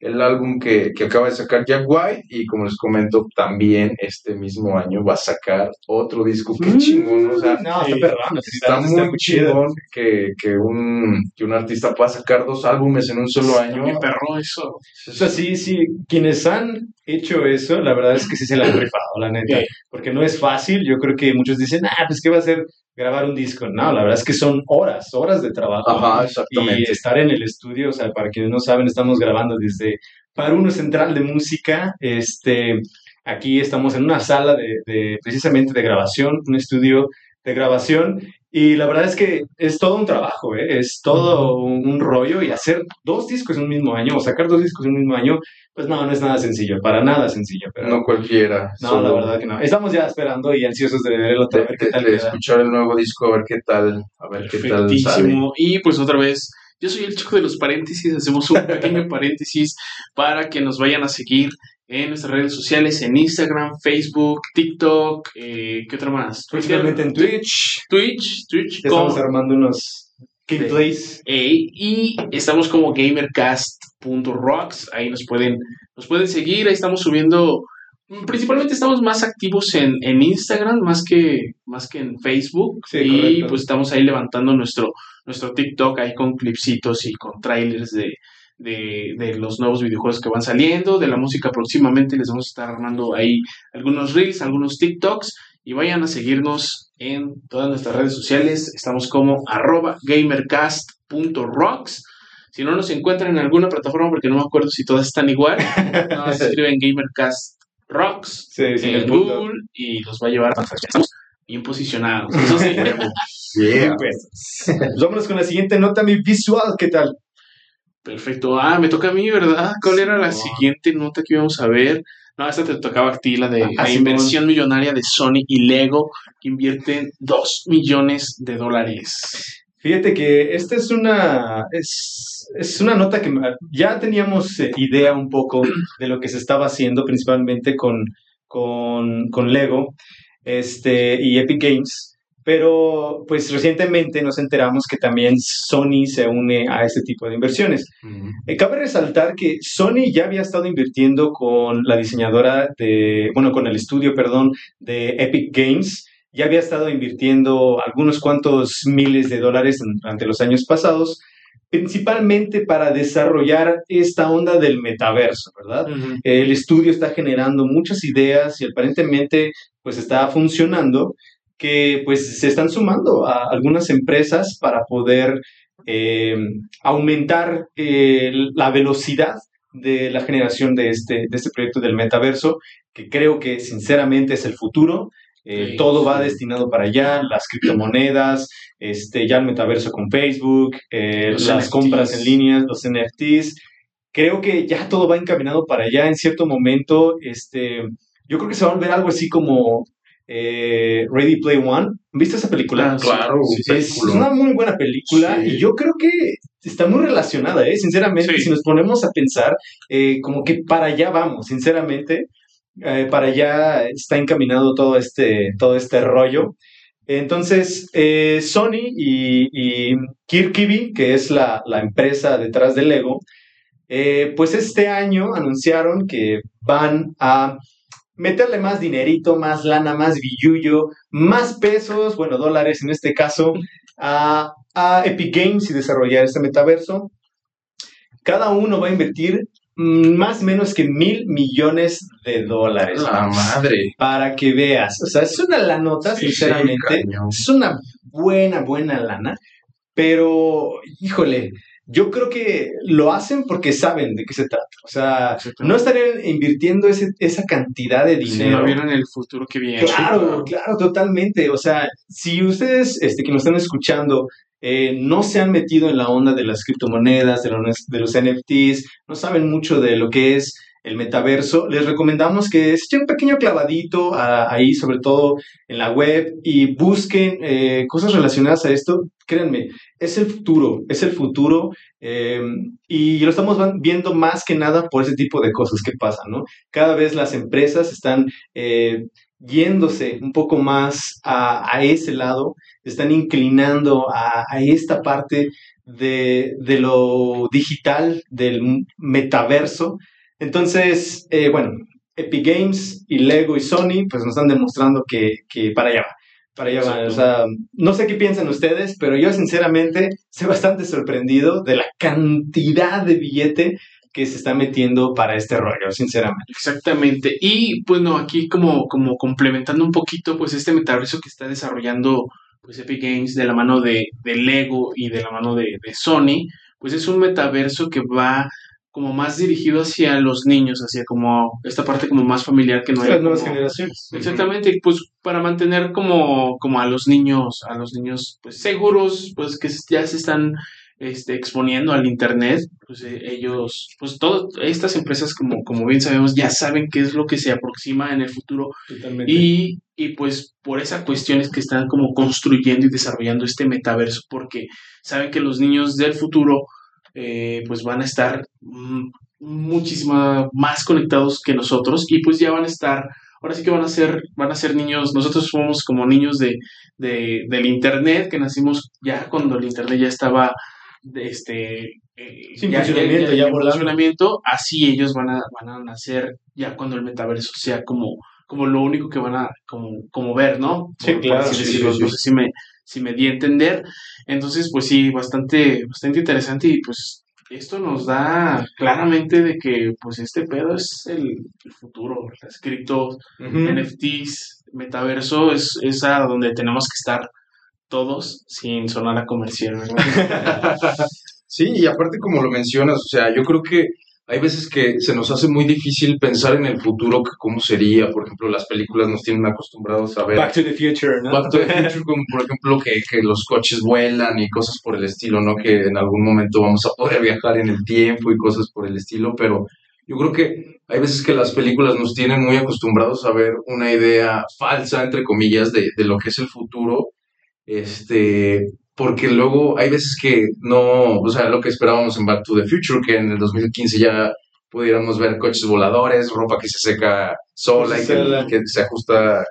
el álbum que, que acaba de sacar Jack White y como les comento, también este mismo año va a sacar otro disco. Qué Mm, chingón, o sea, No, está perrón. está muy chingón que, que, un, que un artista pueda sacar dos álbumes en un solo año. Me perro eso. O sea, sí, sí, quienes han hecho eso, la verdad es que sí se la han rifado, la neta. Porque no es fácil. Yo creo que muchos dicen, ah, pues, ¿qué va a ser grabar un disco? No, la verdad es que son horas, horas de trabajo. Ajá, Y exactamente. estar en el estudio, o sea, para quienes no saben, estamos grabando desde Paruno Central de Música. Este, aquí estamos en una sala de, de- precisamente de grabación, un estudio de grabación. Y la verdad es que es todo un trabajo, ¿eh? es todo un, rollo y hacer dos discos en un mismo año o sacar dos discos en un mismo año, pues no, no es nada sencillo, para nada sencillo. Pero No cualquiera. no, solo la verdad que no. Estamos ya esperando y ansiosos de ver el otro, De, a ver qué de- tal de queda. escuchar el nuevo disco, a ver qué tal, a ver qué tal sale. Perfectísimo. Y pues otra vez, yo soy el chico de los paréntesis. Hacemos un pequeño paréntesis para que nos vayan a seguir en nuestras redes sociales, en Instagram, Facebook, TikTok, eh, ¿qué otra más? Próximamente en Twitch, Twitch, Twitch, ya estamos armando unos gameplays. Y estamos como gamercast.rocks, ahí nos pueden, nos pueden seguir, ahí estamos subiendo principalmente estamos más activos en, en Instagram más que, más que en Facebook. y pues estamos ahí levantando nuestro, nuestro TikTok ahí con clipsitos y con trailers de, de, los nuevos videojuegos que van saliendo, de la música próximamente les vamos a estar armando ahí algunos reels, algunos TikToks y vayan a seguirnos en todas nuestras redes sociales. Estamos como arroba gamercast.rocks. Si no nos encuentran en alguna plataforma, porque no me acuerdo si todas están igual, no, se escriben Gamercast Rocks en Google y los va a llevar a Estamos bien posicionados. Eso sí. Pues, vámonos con la siguiente nota, mi visual, ¿qué tal? Perfecto. Ah, me toca a mí, ¿verdad? ¿Cuál era la siguiente nota que íbamos a ver? No, esta te tocaba a ti, la de ah, la inversión millonaria de Sony y Lego, que invierten 2 millones de dólares. Fíjate que esta es una, es, es una nota que ya teníamos eh, idea un poco de lo que se estaba haciendo, principalmente con, con, con Lego este, y Epic Games. Pero pues recientemente nos enteramos que también Sony se une a este tipo de inversiones. Eh, cabe resaltar que Sony ya había estado invirtiendo con la diseñadora de, bueno, con el estudio, perdón, de Epic Games. Ya había estado invirtiendo algunos cuantos miles de dólares durante los años pasados, principalmente para desarrollar esta onda del metaverso, ¿verdad? El estudio está generando muchas ideas y aparentemente pues está funcionando que pues se están sumando a algunas empresas para poder eh, aumentar eh, la velocidad de la generación de este, de este proyecto del metaverso, que creo que sinceramente es el futuro. Eh, todo va destinado para allá, las criptomonedas, este, ya el metaverso con Facebook, las compras en línea, los NFTs. Creo que ya todo va encaminado para allá. En cierto momento, este, yo creo que se va a volver algo así como eh, Ready Play One. ¿Viste esa película? Ah, claro, es una muy buena película y yo creo que está muy relacionada, ¿eh? Sinceramente, si nos ponemos a pensar, eh, como que para allá vamos, sinceramente, eh, para allá está encaminado todo este, todo este rollo. Entonces, Sony y, y Kirkibi, que es la, la, empresa detrás de Lego, pues este año anunciaron que van a meterle más dinerito, más lana, más billullo, más pesos, bueno, dólares en este caso, a, Epic Games y desarrollar este metaverso. Cada uno va a invertir más o menos que mil millones de dólares. La madre. Para que veas. O sea, es una lanota, sinceramente. es una buena, buena lana. Pero, híjole, yo creo que lo hacen porque saben de qué se trata. O sea, no estarían invirtiendo ese, esa cantidad de dinero. Si no vieron el futuro que viene. Claro, claro, totalmente. O sea, si ustedes este, que nos están escuchando eh, no se han metido en la onda de las criptomonedas, de los, de los NFTs, no saben mucho de lo que es el metaverso, les recomendamos que echen un pequeño clavadito ahí, sobre todo en la web, y busquen eh, cosas relacionadas a esto. Créanme, es el futuro, es el futuro, eh, y lo estamos viendo más que nada por ese tipo de cosas que pasan, ¿no? Cada vez las empresas están eh, yéndose un poco más a, ese lado, están inclinando a, esta parte de, lo digital, del metaverso, entonces, eh, bueno, Epic Games y Lego y Sony, pues nos están demostrando que, para allá va. Para allá va. O sea, no sé qué piensan ustedes, pero yo sinceramente estoy bastante sorprendido de la cantidad de billete que se está metiendo para este rollo, sinceramente. Exactamente. Y bueno, aquí como, como complementando un poquito, pues este metaverso que está desarrollando pues Epic Games de la mano de, Lego y de la mano de, de Sony, pues es un metaverso que va como más dirigido hacia los niños, hacia como esta parte como más familiar que no hay. Las nuevas generaciones. Exactamente, pues para mantener como, como a los niños, a los niños pues seguros, pues que ya se están este, exponiendo al internet, pues eh, ellos, pues todas estas empresas como, como bien sabemos ya saben qué es lo que se aproxima en el futuro y, y pues por esa cuestión es que están como construyendo y desarrollando este metaverso porque saben que los niños del futuro eh, pues van a estar mm, muchísimo más conectados que nosotros y pues ya van a estar, ahora sí que van a ser, van a ser niños, nosotros somos como niños de, del internet, que nacimos ya cuando el internet ya estaba este, Sin funcionamiento, ya, funcionamiento, así ellos van a, van a nacer ya cuando el metaverso sea como, como lo único que van a como, como ver, ¿no? Sí, claro. no sé si me, si me di a entender. Entonces, pues sí, bastante, bastante interesante y pues esto nos da claramente de que pues este pedo es el, futuro, las criptos, NFTs, metaverso es, es a donde tenemos que estar todos sin sonar a comercial. sí, y aparte como lo mencionas, o sea, yo creo que hay veces que se nos hace muy difícil pensar en el futuro, que cómo sería. Por ejemplo, las películas nos tienen acostumbrados a ver. Back to the Future, ¿no? Back to the Future, como por ejemplo que, que los coches vuelan y cosas por el estilo, ¿no? Que en algún momento vamos a poder viajar en el tiempo y cosas por el estilo, pero yo creo que hay veces que las películas nos tienen muy acostumbrados a ver una idea falsa, entre comillas, de, de lo que es el futuro. Este, porque luego hay veces que no, o sea, lo que esperábamos en Back to the Future, que en el 2015 ya pudiéramos ver coches voladores, ropa que se seca sola y que, se ajusta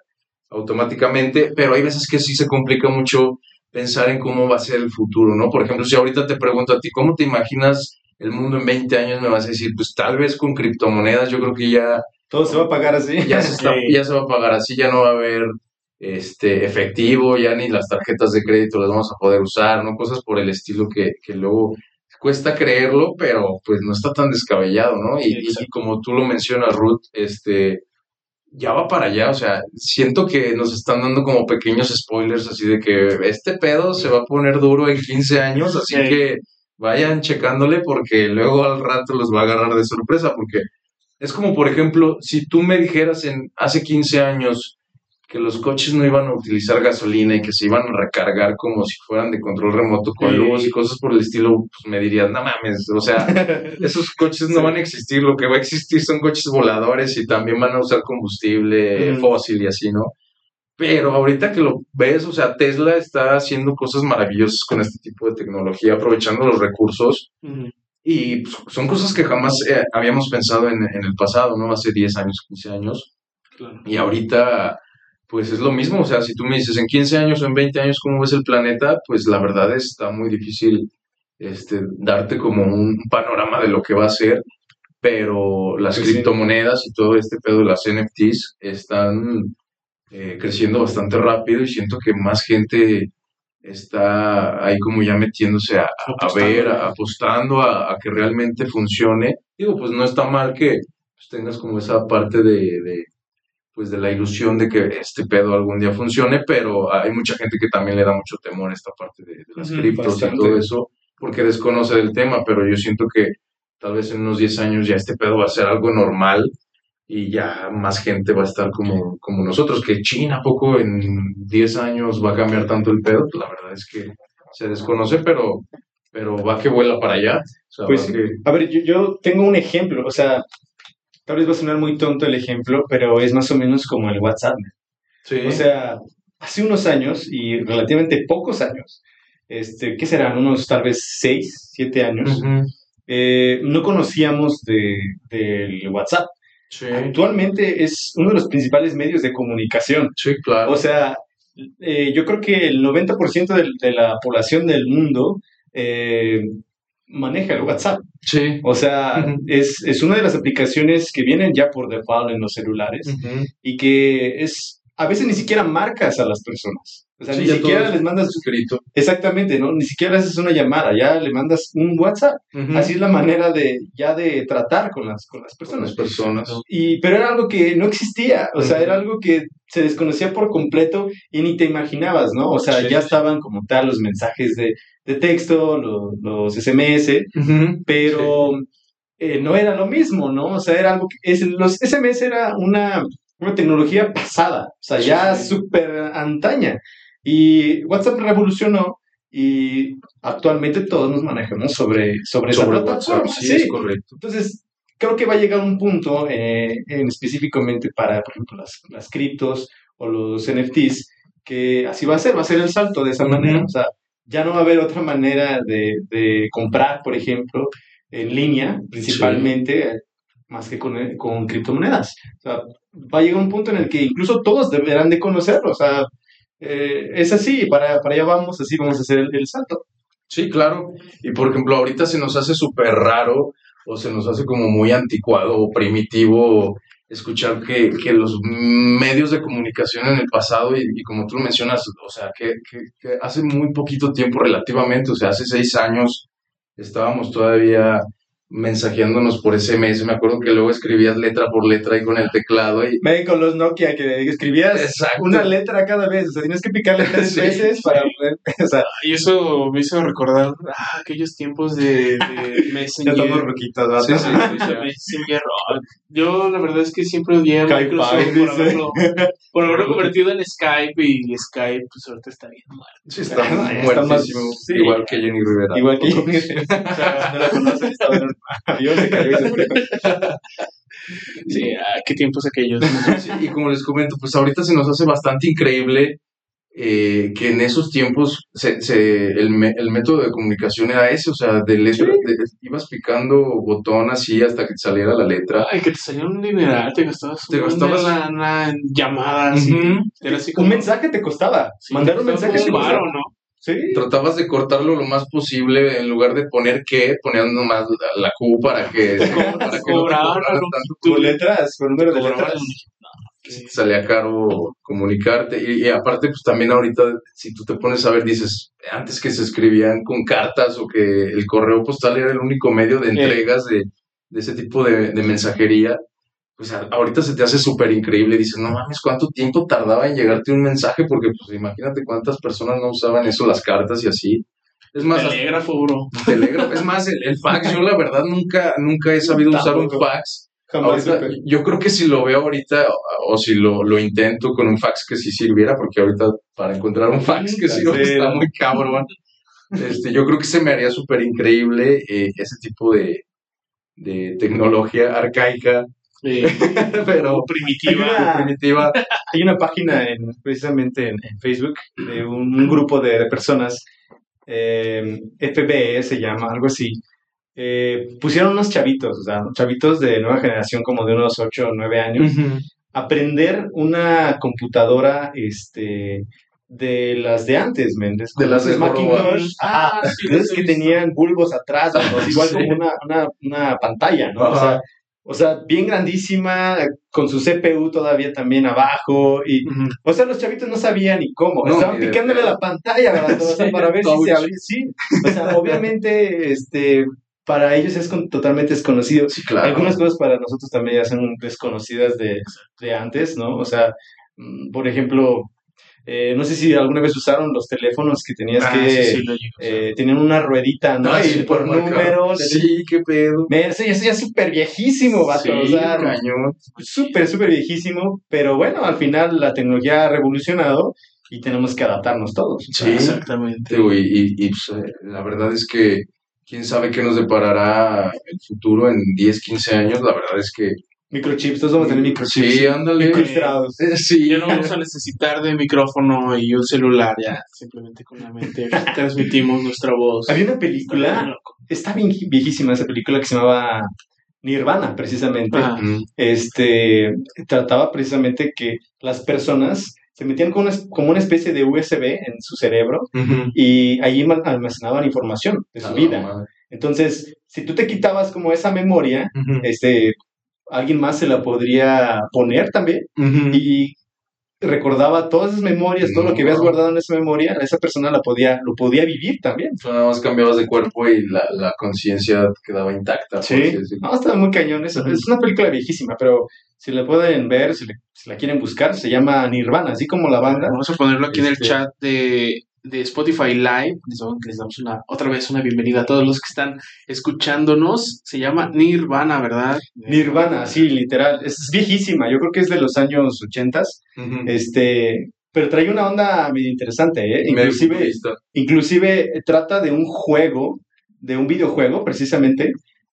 automáticamente, pero hay veces que sí se complica mucho pensar en cómo va a ser el futuro, ¿no? Por ejemplo, si ahorita te pregunto a ti, ¿cómo te imaginas el mundo en 20 años? Me vas a decir, pues tal vez con criptomonedas, yo creo que ya... Todo se va a pagar así. Ya se, ya se va a pagar así, ya no va a haber este, efectivo, ya ni las tarjetas de crédito las vamos a poder usar, ¿no? Cosas por el estilo que, que luego cuesta creerlo, pero pues no está tan descabellado, ¿no? Y, y, como tú lo mencionas, Ruth, este, ya va para allá, o sea, siento que nos están dando como pequeños spoilers así de que este pedo se va a poner duro en 15 años, así que vayan checándole porque luego al rato los va a agarrar de sorpresa, porque es como, por ejemplo, si tú me dijeras en hace 15 años, que los coches no iban a utilizar gasolina y que se iban a recargar como si fueran de control remoto con luz y cosas por el estilo, pues me dirías, no mames, o sea, esos coches no van a existir, lo que va a existir son coches voladores y también van a usar combustible fósil y así, ¿no? Pero ahorita que lo ves, o sea, Tesla está haciendo cosas maravillosas con este tipo de tecnología, aprovechando los recursos. Y pues, son cosas que jamás eh, habíamos pensado en, en, el pasado, ¿no? Hace 10 años, 15 años. Y ahorita pues es lo mismo, o sea, si tú me dices en 15 años o en 20 años cómo ves el planeta, pues la verdad está muy difícil este, darte como un panorama de lo que va a ser, pero las criptomonedas y todo este pedo de las NFTs están eh, creciendo bastante rápido y siento que más gente está ahí como ya metiéndose a, ver, apostando a, que realmente funcione. Digo, pues no está mal que pues, tengas como esa parte de pues de la ilusión de que este pedo algún día funcione, pero hay mucha gente que también le da mucho temor a esta parte de, las criptos y todo eso, porque desconoce el tema, pero yo siento que tal vez en unos 10 años ya este pedo va a ser algo normal y ya más gente va a estar como, como nosotros, que China poco en 10 años va a cambiar tanto el pedo, pues la verdad es que se desconoce, pero, pero va que vuela para allá. pues, a ver, yo, yo tengo un ejemplo, o sea, tal vez va a sonar muy tonto el ejemplo, pero es más o menos como el WhatsApp. O sea, hace unos años y relativamente pocos años, este, ¿qué serán? Unos tal vez seis, siete años, eh, no conocíamos del de, WhatsApp. Actualmente es uno de los principales medios de comunicación. Sí, claro. O sea, eh, yo creo que el 90% de, de, la población del mundo eh, maneja el WhatsApp. Sí. O sea, es, es, una de las aplicaciones que vienen ya por default en los celulares y que es, a veces ni siquiera marcas a las personas. O sea, ni siquiera les mandas escrito. Exactamente, ¿no? Ni siquiera haces una llamada, ya le mandas un WhatsApp. Así es la manera de ya de tratar con las, con las personas. las personas. Y, pero era algo que no existía, o sea, era algo que se desconocía por completo y ni te imaginabas, ¿no? O sea, ya estaban como tal los mensajes de, de texto, los, los SMS, pero eh, no era lo mismo, ¿no? O sea, era algo que es, los SMS era una, una tecnología pasada, o sea, ya súper antaña. Y WhatsApp revolucionó y actualmente todos nos manejamos sobre, sobre, esa plataforma. Sí, es correcto. Entonces, creo que va a llegar un punto, eh, en específicamente para, por ejemplo, las, las criptos o los NFTs, que así va a ser, va a ser el salto de esa manera. O sea, ya no va a haber otra manera de, de comprar, por ejemplo, en línea, principalmente, más que con, con criptomonedas. O sea, va a llegar un punto en el que incluso todos deberán de conocerlo. O sea, eh, es así, para, para allá vamos, así vamos a hacer el, salto. Sí, claro. Y por ejemplo, ahorita se nos hace súper raro o se nos hace como muy anticuado o primitivo escuchar que, que los medios de comunicación en el pasado, y, como tú mencionas, o sea, que, que, hace muy poquito tiempo relativamente, o sea, hace seis años, estábamos todavía mensajeándonos por SMS. Me acuerdo que luego escribías letra por letra ahí con el teclado. Y... Ven con los Nokia que escribías una letra cada vez. O sea, tienes que picarle tres veces para poder. O sea, y eso me hizo recordar ah, aquellos tiempos de, de Messenger. ya sí, sí, Messenger. Yo la verdad es que siempre odié a Microsoft por haberlo, por haberlo convertido en Skype y Skype, pues ahorita está bien muerto. Sí, está, muertísimo. igual que Jenny Rivera. Igual que Jenny Rivera. o sea, no la conocen, está Sí, ah, qué tiempos aquellos. y como les comento, pues ahorita se nos hace bastante increíble eh, que en esos tiempos se, se, el, el, método de comunicación era ese, o sea, de letra, ibas picando botón así hasta que te saliera la letra. Ay, que te saliera un dineral, te gastabas, te gastabas lana en llamadas. Un mensaje te costaba. Mandar un mensaje te costaba. ¿no? Tratabas de cortarlo lo más posible, en lugar de poner que, ponían nomás la, Q para que, para que no te con letras, con número de letras. Salía caro comunicarte. Y, aparte, pues también ahorita, si tú te pones a ver, dices, antes que se escribían con cartas o que el correo postal era el único medio de entregas de, de ese tipo de, de mensajería, pues ahorita se te hace súper increíble. Dices, no mames, ¿cuánto tiempo tardaba en llegarte un mensaje? Porque pues imagínate cuántas personas no usaban eso, las cartas y así. Es más, telégrafo, bro. Telégrafo, es más, el, fax, yo la verdad nunca, nunca he sabido usar un fax. yo creo que si lo veo ahorita o, si lo, lo, intento con un fax que sí sirviera, porque ahorita para encontrar un fax que sirva está muy cabrón. Este, yo creo que se me haría súper increíble eh, ese tipo de, de tecnología arcaica pero primitiva. Hay una, primitiva. Hay una página en, precisamente en, Facebook de un, grupo de, personas, eh, FBE se llama, algo así. Eh, pusieron unos chavitos, o sea, chavitos de nueva generación, como de unos 8 o 9 años, aprender una computadora este, de las de antes, Méndez. De las de Macintosh. Ah, sí, que tenían bulbos atrás, igual como una, una, una, pantalla, ¿no? O sea, o sea, bien grandísima, con su CPU todavía también abajo. Y, O sea, los chavitos no sabían ni cómo. Estaban picándole la pantalla ¿verdad? para ver si se abría. Sí, o sea, obviamente, este, para ellos es totalmente desconocido. Sí, claro. Algunas cosas para nosotros también ya son desconocidas de, de antes, ¿no? O sea, mm, por ejemplo, eh, no sé si alguna vez usaron los teléfonos que tenías ah, que. Sí, eh, tenían una ruedita, ¿no? Ah, y por número. Sí, qué pedo. Eso ya es súper viejísimo, vato. Sí, Súper, súper viejísimo. Pero bueno, al final la tecnología ha revolucionado y tenemos que adaptarnos todos. Sí, exactamente. Y, y, pues, eh, la verdad es que quién sabe qué nos deparará el futuro en 10, 15 años. La verdad es que Microchips, todos vamos a tener microchips. Sí, ándale. Eh, sí, ya no vamos a necesitar de micrófono y un celular, ya simplemente con la mente transmitimos nuestra voz. Había una película, está bien viejísima esa película que se llamaba Nirvana, precisamente. Ah. Este, trataba precisamente que las personas se metían como una, como una especie de USB en su cerebro y ahí almacenaban información de su vida. Entonces, si tú te quitabas como esa memoria, este, alguien más se la podría poner también y recordaba todas esas memorias, todo lo que habías guardado en esa memoria, esa persona la podía, lo podía vivir también. nada más cambiabas de cuerpo y la, la conciencia quedaba intacta. Sí, no, estaba muy cañón eso. Es una película viejísima, pero si la pueden ver, si, la quieren buscar, se llama Nirvana, así como la banda. Vamos a ponerlo aquí en el este chat de de Spotify Live, les damos una, otra vez una bienvenida a todos los que están escuchándonos. Se llama Nirvana, ¿verdad? Nirvana, sí, literal. Es viejísima, yo creo que es de los años 80. Este, pero trae una onda medio interesante, ¿eh? Inclusive, inclusive trata de un juego, de un videojuego, precisamente,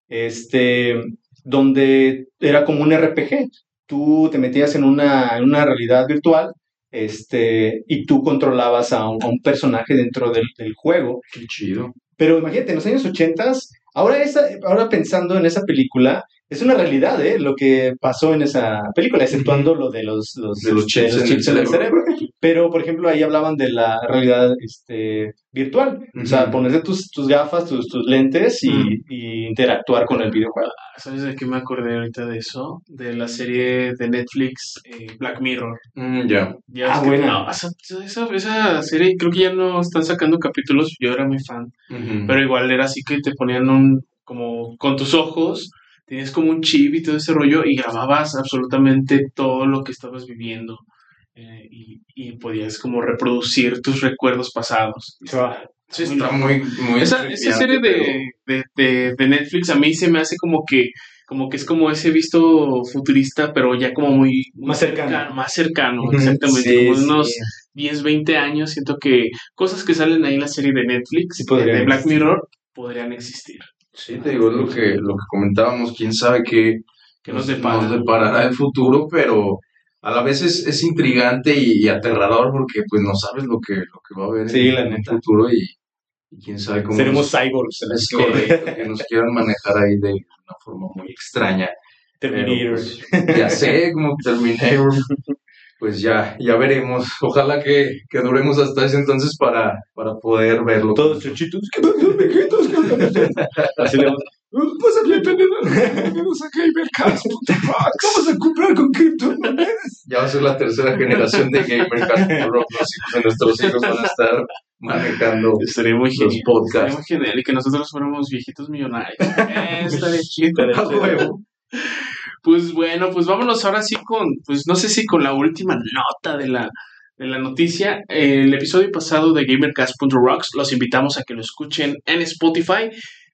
este, donde era como un RPG. Tú te metías en una, en una realidad virtual este, y tú controlabas a un, personaje dentro del, juego. Qué chido. Pero imagínate, en los años 80, ahora, esa, ahora pensando en esa película, es una realidad, ¿eh? Lo que pasó en esa película, exceptuando lo de los, los, De los chips en el en el cerebro. cerebro. Pero, por ejemplo, ahí hablaban de la realidad este, virtual. O sea, ponerte tus, tus gafas, tus, tus lentes y, y interactuar con el videojuego. ¿Sabes de qué me acordé ahorita de eso? De la serie de Netflix eh, Black Mirror. Mm, ya. Ah, ves que- buena. no, esa, esa, serie creo que ya no están sacando capítulos. Yo era muy fan. Pero igual era así que te ponían un, como con tus ojos, tenías como un chip y todo ese rollo y grababas absolutamente todo lo que estabas viviendo. eh, y, y podías como reproducir tus recuerdos pasados. Sí, está muy, muy Esa, esa serie de, de, de, de Netflix a mí se me hace como que como que es como ese visto futurista, pero ya como muy, Más cercano. Más cercano, exactamente. sí, como sí. unos 10, 20 años, siento que cosas que salen ahí en la serie de Netflix, Sí de- Black existir. Mirror, podrían existir. Sí, te digo, es lo que, lo que comentábamos, quién sabe qué Que nos depara. nos deparará el futuro, pero a la vez es, es intrigante y, y aterrador porque pues no sabes lo que, lo que va a haber Sí, en, la en el futuro y, y quién sabe cómo Seremos nos- cyborgs. es serie. correcto, que nos quieran manejar ahí de una forma muy extraña. Pero, Terminator. pues, ya sé, como Terminator. Pues ya, ya veremos. Ojalá que, que duremos hasta ese entonces para, para poder verlo. Todos chuchitos. ¿Qué pasa? Así le vamos. Pásale, bienvenidos a GamerCast.fox. Vamos a comprar con criptomonedas. Ya va a ser la tercera generación de de nuestros hijos van a estar manejando Estaría muy los podcasts. muy genial y que nosotros fuéramos viejitos millonarios. Estaría chido. Pues bueno, pues vámonos ahora sí con, pues no sé si con la última nota de la, de la noticia. El episodio pasado de GamerCast.rocks los invitamos a que lo escuchen en Spotify.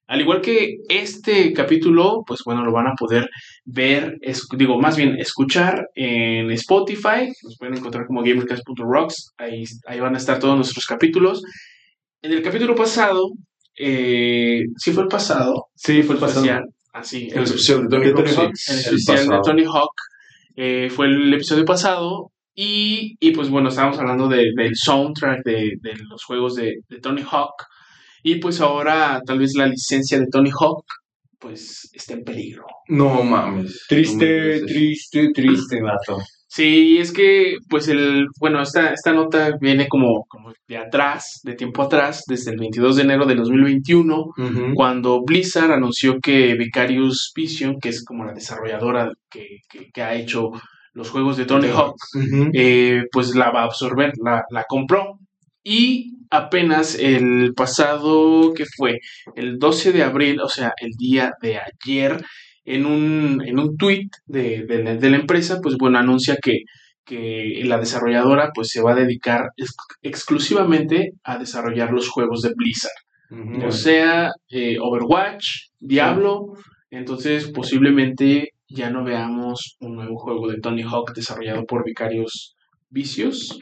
Al igual que este capítulo, pues bueno, lo van a poder ver, es- digo, más bien escuchar en Spotify. Nos pueden encontrar como GamerCast.rocks. Ahí, ahí van a estar todos nuestros capítulos. En el capítulo pasado, eh, sí fue el pasado, Sí, fue el pasado. especial, así, El de Tony De Hawk, Tony sí, Hawk, el el especial de. Tony Hawk eh, fue el episodio pasado y, y, pues bueno, estábamos hablando de- del soundtrack de, de los juegos de, de Tony Hawk y pues ahora tal vez la licencia de Tony Hawk pues está en peligro. No mames. Triste, No triste, triste, vato. Sí, es que pues el, bueno, esta, esta nota viene como, como de atrás, de tiempo atrás, desde el 22 de enero de 2021 Ujú. cuando Blizzard anunció que Vicarious Vision, que es como la desarrolladora que, que- que ha hecho los juegos de Tony Hawk, eh, pues la va a absorber, la, la compró. Y apenas el pasado, que fue? El 12 de abril, o sea, el día de ayer, en un, en un tweet de, de la, de la empresa, pues bueno, anuncia que, que la desarrolladora pues se va a dedicar ex- exclusivamente a desarrollar los juegos de Blizzard. O sea, eh, Overwatch, Diablo. Entonces, posiblemente ya no veamos un nuevo juego de Tony Hawk desarrollado por Vicarious Vicious.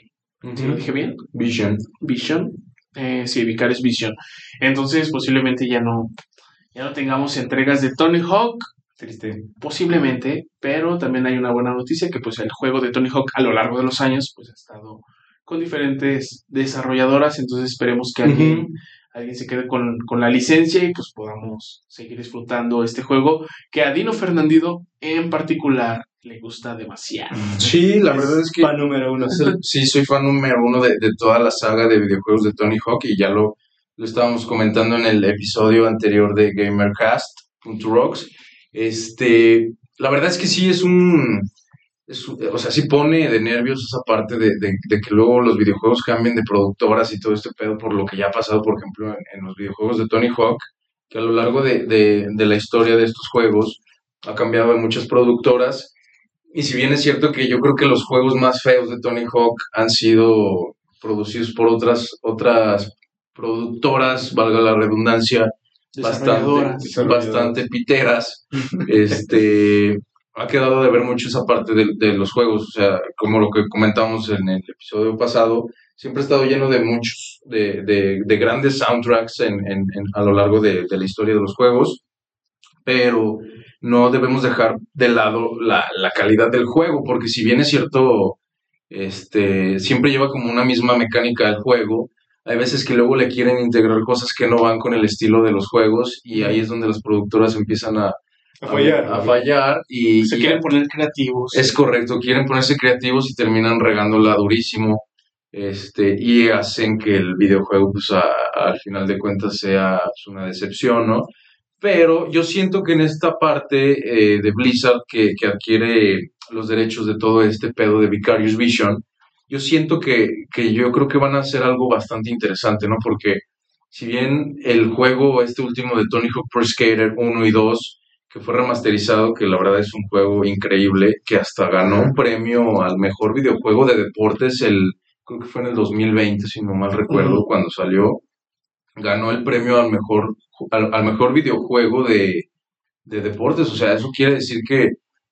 ¿Sí lo dije bien? Vision. Vision. Eh, sí, Vicarious Vision. Entonces, posiblemente ya no, ya no tengamos entregas de Tony Hawk. Triste. Posiblemente, pero también hay una buena noticia que pues el juego de Tony Hawk a lo largo de los años pues ha estado con diferentes desarrolladoras, entonces esperemos que alguien, alguien se quede con, con la licencia y pues podamos seguir disfrutando este juego que a Dino Fernandido en particular le gusta demasiado. Sí, la verdad es que Fan número uno. sí soy fan número uno de, de toda la saga de videojuegos de Tony Hawk y ya lo, lo estábamos comentando en el episodio anterior de GamerCast.rocks. Este, la verdad es que sí es un, es o sea, sí pone de nervios esa parte de, de- que luego los videojuegos cambien de productoras y todo este pedo por lo que ya ha pasado, por ejemplo, en, en los videojuegos de Tony Hawk, que a lo largo de, de- la historia de estos juegos ha cambiado de muchas productoras. Y si bien es cierto que yo creo que los juegos más feos de Tony Hawk han sido producidos por otras, otras productoras, valga la redundancia, bastante, bastante piteras, este, ha quedado de ver mucho esa parte de, de los juegos, o sea, como lo que comentamos en el episodio pasado, siempre ha estado lleno de muchos, de, de, de grandes soundtracks en, en- en- a lo largo de, de la historia de los juegos, pero no debemos dejar de lado la, la calidad del juego, porque si bien es cierto, este, siempre lleva como una misma mecánica del juego, hay veces que luego le quieren integrar cosas que no van con el estilo de los juegos y ahí es donde las productoras empiezan a, a fallar. A, fallar y... Se quieren poner creativos. Es correcto, quieren ponerse creativos y terminan regándola durísimo. Este, y hacen que el videojuego, pues al final de cuentas, sea pues, una decepción, ¿no? Pero yo siento que en esta parte eh, de Blizzard que, que, adquiere los derechos de todo este pedo de Vicarious Vision, yo siento que, que yo creo que van a hacer algo bastante interesante, ¿no? Porque si bien el juego, este último de Tony Hawk Pro Skater 1 y 2, que fue remasterizado, que la verdad es un juego increíble, que hasta ganó un premio al mejor videojuego de deportes, el, creo que fue en el 2020, si no mal recuerdo, cuando salió, ganó el premio al mejor, al, mejor videojuego de, de, deportes. O sea, eso quiere decir que,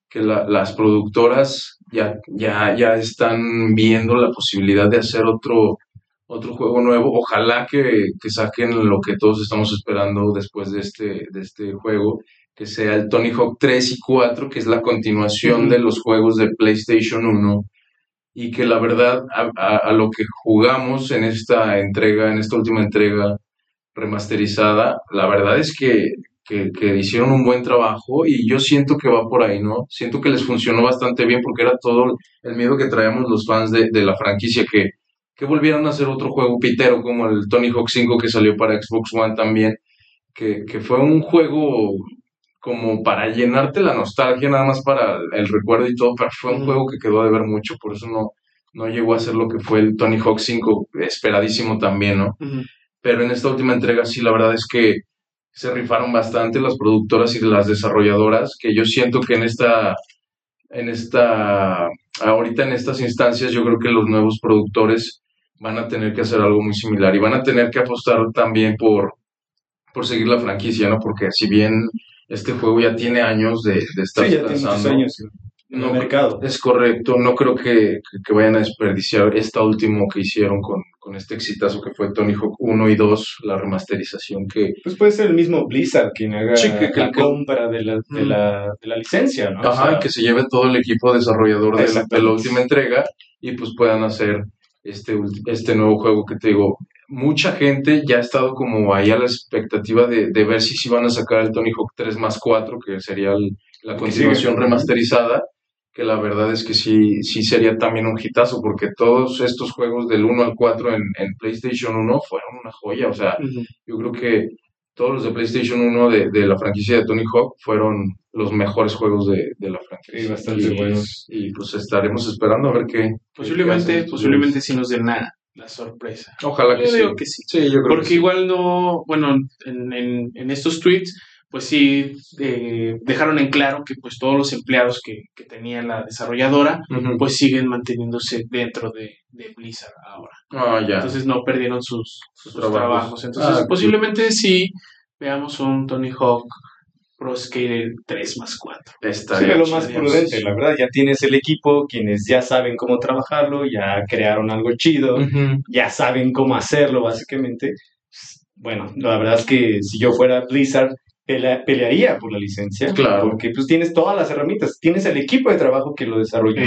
que las productoras ya, ya, ya están viendo la posibilidad de hacer otro, otro juego nuevo. Ojalá que, que, saquen lo que todos estamos esperando después de este, de este juego, que sea el Tony Hawk 3 y 4, que es la continuación de los juegos de PlayStation 1. Y que la verdad, a, a, lo que jugamos en esta entrega, en esta última entrega remasterizada, la verdad es que, que, que, hicieron un buen trabajo y yo siento que va por ahí, ¿no? Siento que les funcionó bastante bien porque era todo el miedo que traíamos los fans de, de la franquicia, que que volvieran a hacer otro juego pitero como el Tony Hawk 5 que salió para Xbox One también, que, que fue un juego como para llenarte la nostalgia, nada más para el recuerdo y todo, pero fue un juego que quedó a deber mucho, por eso no, no llegó a ser lo que fue el Tony Hawk 5, esperadísimo también, ¿no? Pero en esta última entrega sí, la verdad es que se rifaron bastante las productoras y las desarrolladoras, que yo siento que en esta, en esta, ahorita en estas instancias, yo creo que los nuevos productores van a tener que hacer algo muy similar y van a tener que apostar también por, por seguir la franquicia, ¿no? Porque si bien este juego ya tiene años de, de estar sí, años el mercado. Es correcto, no creo que, que, vayan a desperdiciar esta último que hicieron con, con este exitazo que fue Tony Hawk 1 y 2, la remasterización que... Pues puede ser el mismo Blizzard quien haga la compra de la, de, la, de la licencia, ¿no? Ajá, que se lleve todo el equipo desarrollador de la, de la última entrega y pues puedan hacer este, este nuevo juego que te digo, mucha gente ya ha estado como ahí a la expectativa de, de ver si, si van a sacar el Tony Hawk 3 más 4, que sería la continuación remasterizada, que la verdad es que sí, sí sería también un hitazo, porque todos estos juegos del 1 al 4 en, en PlayStation 1 fueron una joya, o sea, yo creo que todos los de PlayStation 1 de, de, la franquicia de Tony Hawk fueron los mejores juegos de, de la franquicia. Sí, bastante y, buenos. Y pues estaremos esperando a ver qué. Posiblemente, qué posiblemente sí nos den la, la sorpresa. Ojalá que yo sí. Digo que sí. sí yo creo Porque que sí. igual no, bueno, en, en, en estos tweets pues sí eh, dejaron en claro que pues todos los empleados que, que tenía la desarrolladora Uh -huh. pues siguen manteniéndose dentro de, de Blizzard ahora. Ah, ya. Entonces no perdieron sus, sus trabajos. trabajos. Entonces Ah, posiblemente sí veamos un Tony Hawk Pro Skater 3 más 4. Estaría Sería lo más prudente, la verdad. Ya tienes el equipo, quienes ya saben cómo trabajarlo, ya crearon algo chido, ya saben cómo hacerlo, básicamente. Bueno, la verdad es que si yo fuera Blizzard, pelea- pelearía por la licencia. Claro. Porque pues tienes todas las herramientas, tienes el equipo de trabajo que lo desarrolló.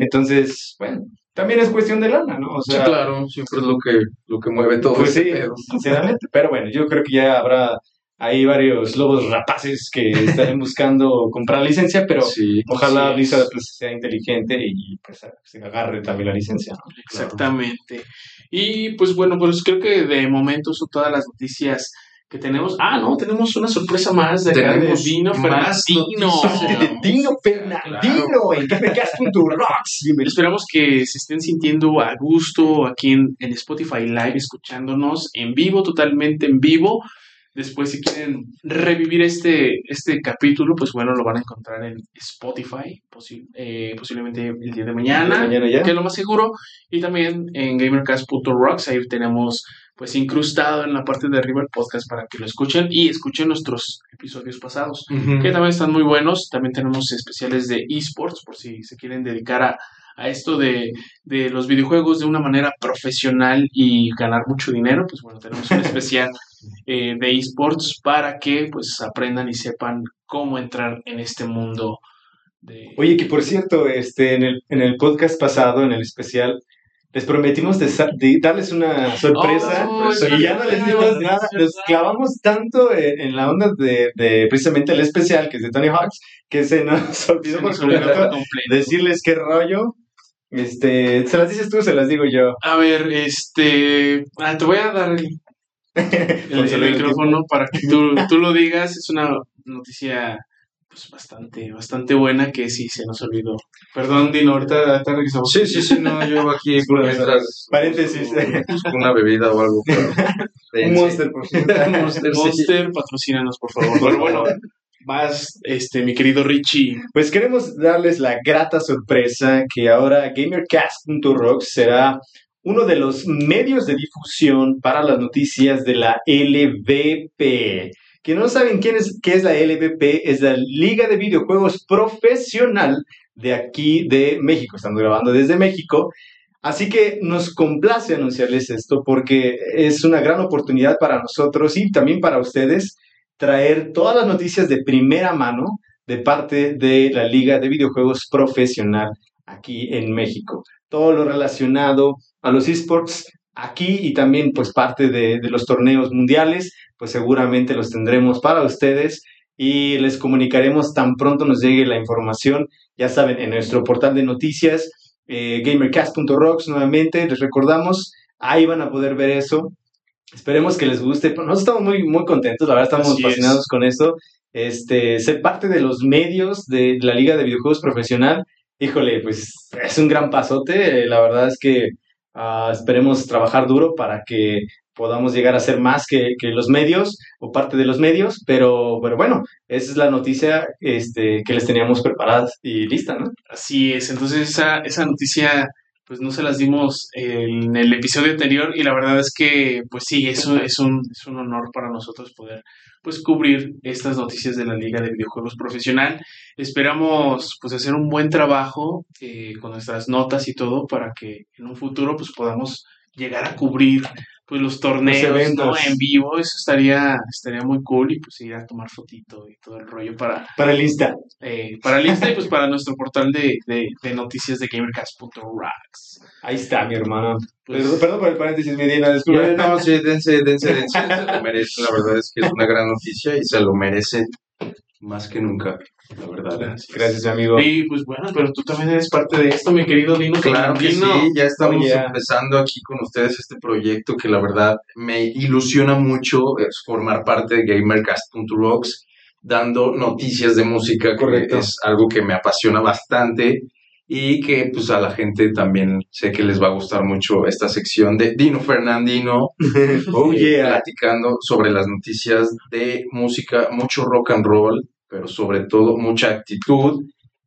Entonces, bueno, también es cuestión de lana, ¿no? O Sí, sea, claro, siempre es lo que, lo que mueve todo Pues este sí, pedo. sinceramente. Pero bueno, yo creo que ya habrá ahí varios lobos rapaces que estén buscando comprar la licencia, pero Sí, ojalá. Blizzard pues, sea inteligente y pues se agarre también la licencia. ¿no? Exactamente. Y pues bueno, pues creo que de momento son todas las noticias que tenemos. Ah, no, tenemos una sorpresa más de acá Tenemos de Dino Fernandino. Dino Fernandino en GameCast.rocks. Esperamos que se estén sintiendo a gusto aquí en, en Spotify Live, escuchándonos en vivo, totalmente en vivo. Después, si quieren revivir este, este capítulo, pues bueno, lo van a encontrar en Spotify, posi- eh, posiblemente el día de mañana, Mañana ya. que es lo más seguro. Y también en gamercast.rocks, ahí tenemos pues incrustado en la parte de arriba el podcast para que lo escuchen y escuchen nuestros episodios pasados que también están muy buenos. También tenemos especiales de esports, por si se quieren dedicar a, a esto de, de los videojuegos de una manera profesional y ganar mucho dinero. Pues bueno, tenemos un especial eh, de esports para que pues aprendan y sepan cómo entrar en este mundo de... Oye, que por cierto, este, en el, en el podcast pasado, en el especial, les prometimos de, darles una sorpresa oh, y ya no les dimos nada. Nos clavamos tanto en, la onda de, de, precisamente el especial que es de Tony Hawks que se nos olvidó por completo decirles qué rollo. Este, ¿se las dices tú o se las digo yo? A ver, este, ah, te voy a dar el, el, micrófono para que tú, tú lo digas. Es una noticia pues bastante, bastante buena que sí se nos olvidó. Perdón, Dino, ahorita, ahorita regresamos. Sí, sí, sí, no, yo aquí por mientras paréntesis, busco una bebida o algo. Un Monster, por favor. Monster, Monster, patrocínanos, por favor. Pero bueno, más, este, mi querido Richie. Pues queremos darles la grata sorpresa que ahora GamerCast.rocks será uno de los medios de difusión para las noticias de la LVP que no saben quién es, qué es la LVP, es la Liga de Videojuegos Profesional de aquí de México. Estamos grabando desde México. Así que nos complace anunciarles esto porque es una gran oportunidad para nosotros y también para ustedes traer todas las noticias de primera mano de parte de la Liga de Videojuegos Profesional aquí en México. Todo lo relacionado a los esports aquí y también pues parte de, de los torneos mundiales pues seguramente los tendremos para ustedes y les comunicaremos tan pronto nos llegue la información, ya saben, en nuestro portal de noticias, eh, gamercast.rocks nuevamente, les recordamos, ahí van a poder ver eso. Esperemos que les guste. Nosotros estamos muy, muy contentos, la verdad estamos fascinados con esto. Este, ser parte de los medios de la Liga de Videojuegos Profesional, híjole, pues es un gran pasote. La verdad es que ah, esperemos trabajar duro para que podamos llegar a ser más que, los medios o parte de los medios, pero, pero bueno, esa es la noticia este, que les teníamos preparada y lista, ¿no? Así es, entonces esa, esa noticia pues no se las dimos en el episodio anterior y la verdad es que pues sí, eso es un, es un honor para nosotros poder pues cubrir estas noticias de la Liga de Videojuegos Profesional. Esperamos pues hacer un buen trabajo eh, con nuestras notas y todo para que en un futuro pues podamos llegar a cubrir pues los torneos ¿no? en vivo, eso estaría, estaría muy cool y pues ir a tomar fotito y todo el rollo para... Para el Insta. Eh, para el Insta y pues para nuestro portal de, de, noticias de gamercast.rocks. Ahí está, mi hermano. Pues, perdón, por el paréntesis, Medina, disculpe. No, sí, dense, dense, dense, se lo merece, la verdad es que es una gran noticia y se lo merece más que nunca, la verdad. Gracias, amigo. Y pues bueno, pero tú también eres parte de esto, mi querido Dino. Claro que sí, ya estamos empezando aquí con ustedes este proyecto que la verdad me ilusiona mucho es formar parte de GamerCast.rocks, dando noticias de música, que es algo que me apasiona bastante y que pues a la gente también sé que les va a gustar mucho esta sección de Dino Fernandino oh, eh, platicando sobre las noticias de música, mucho rock and roll, pero sobre todo mucha actitud.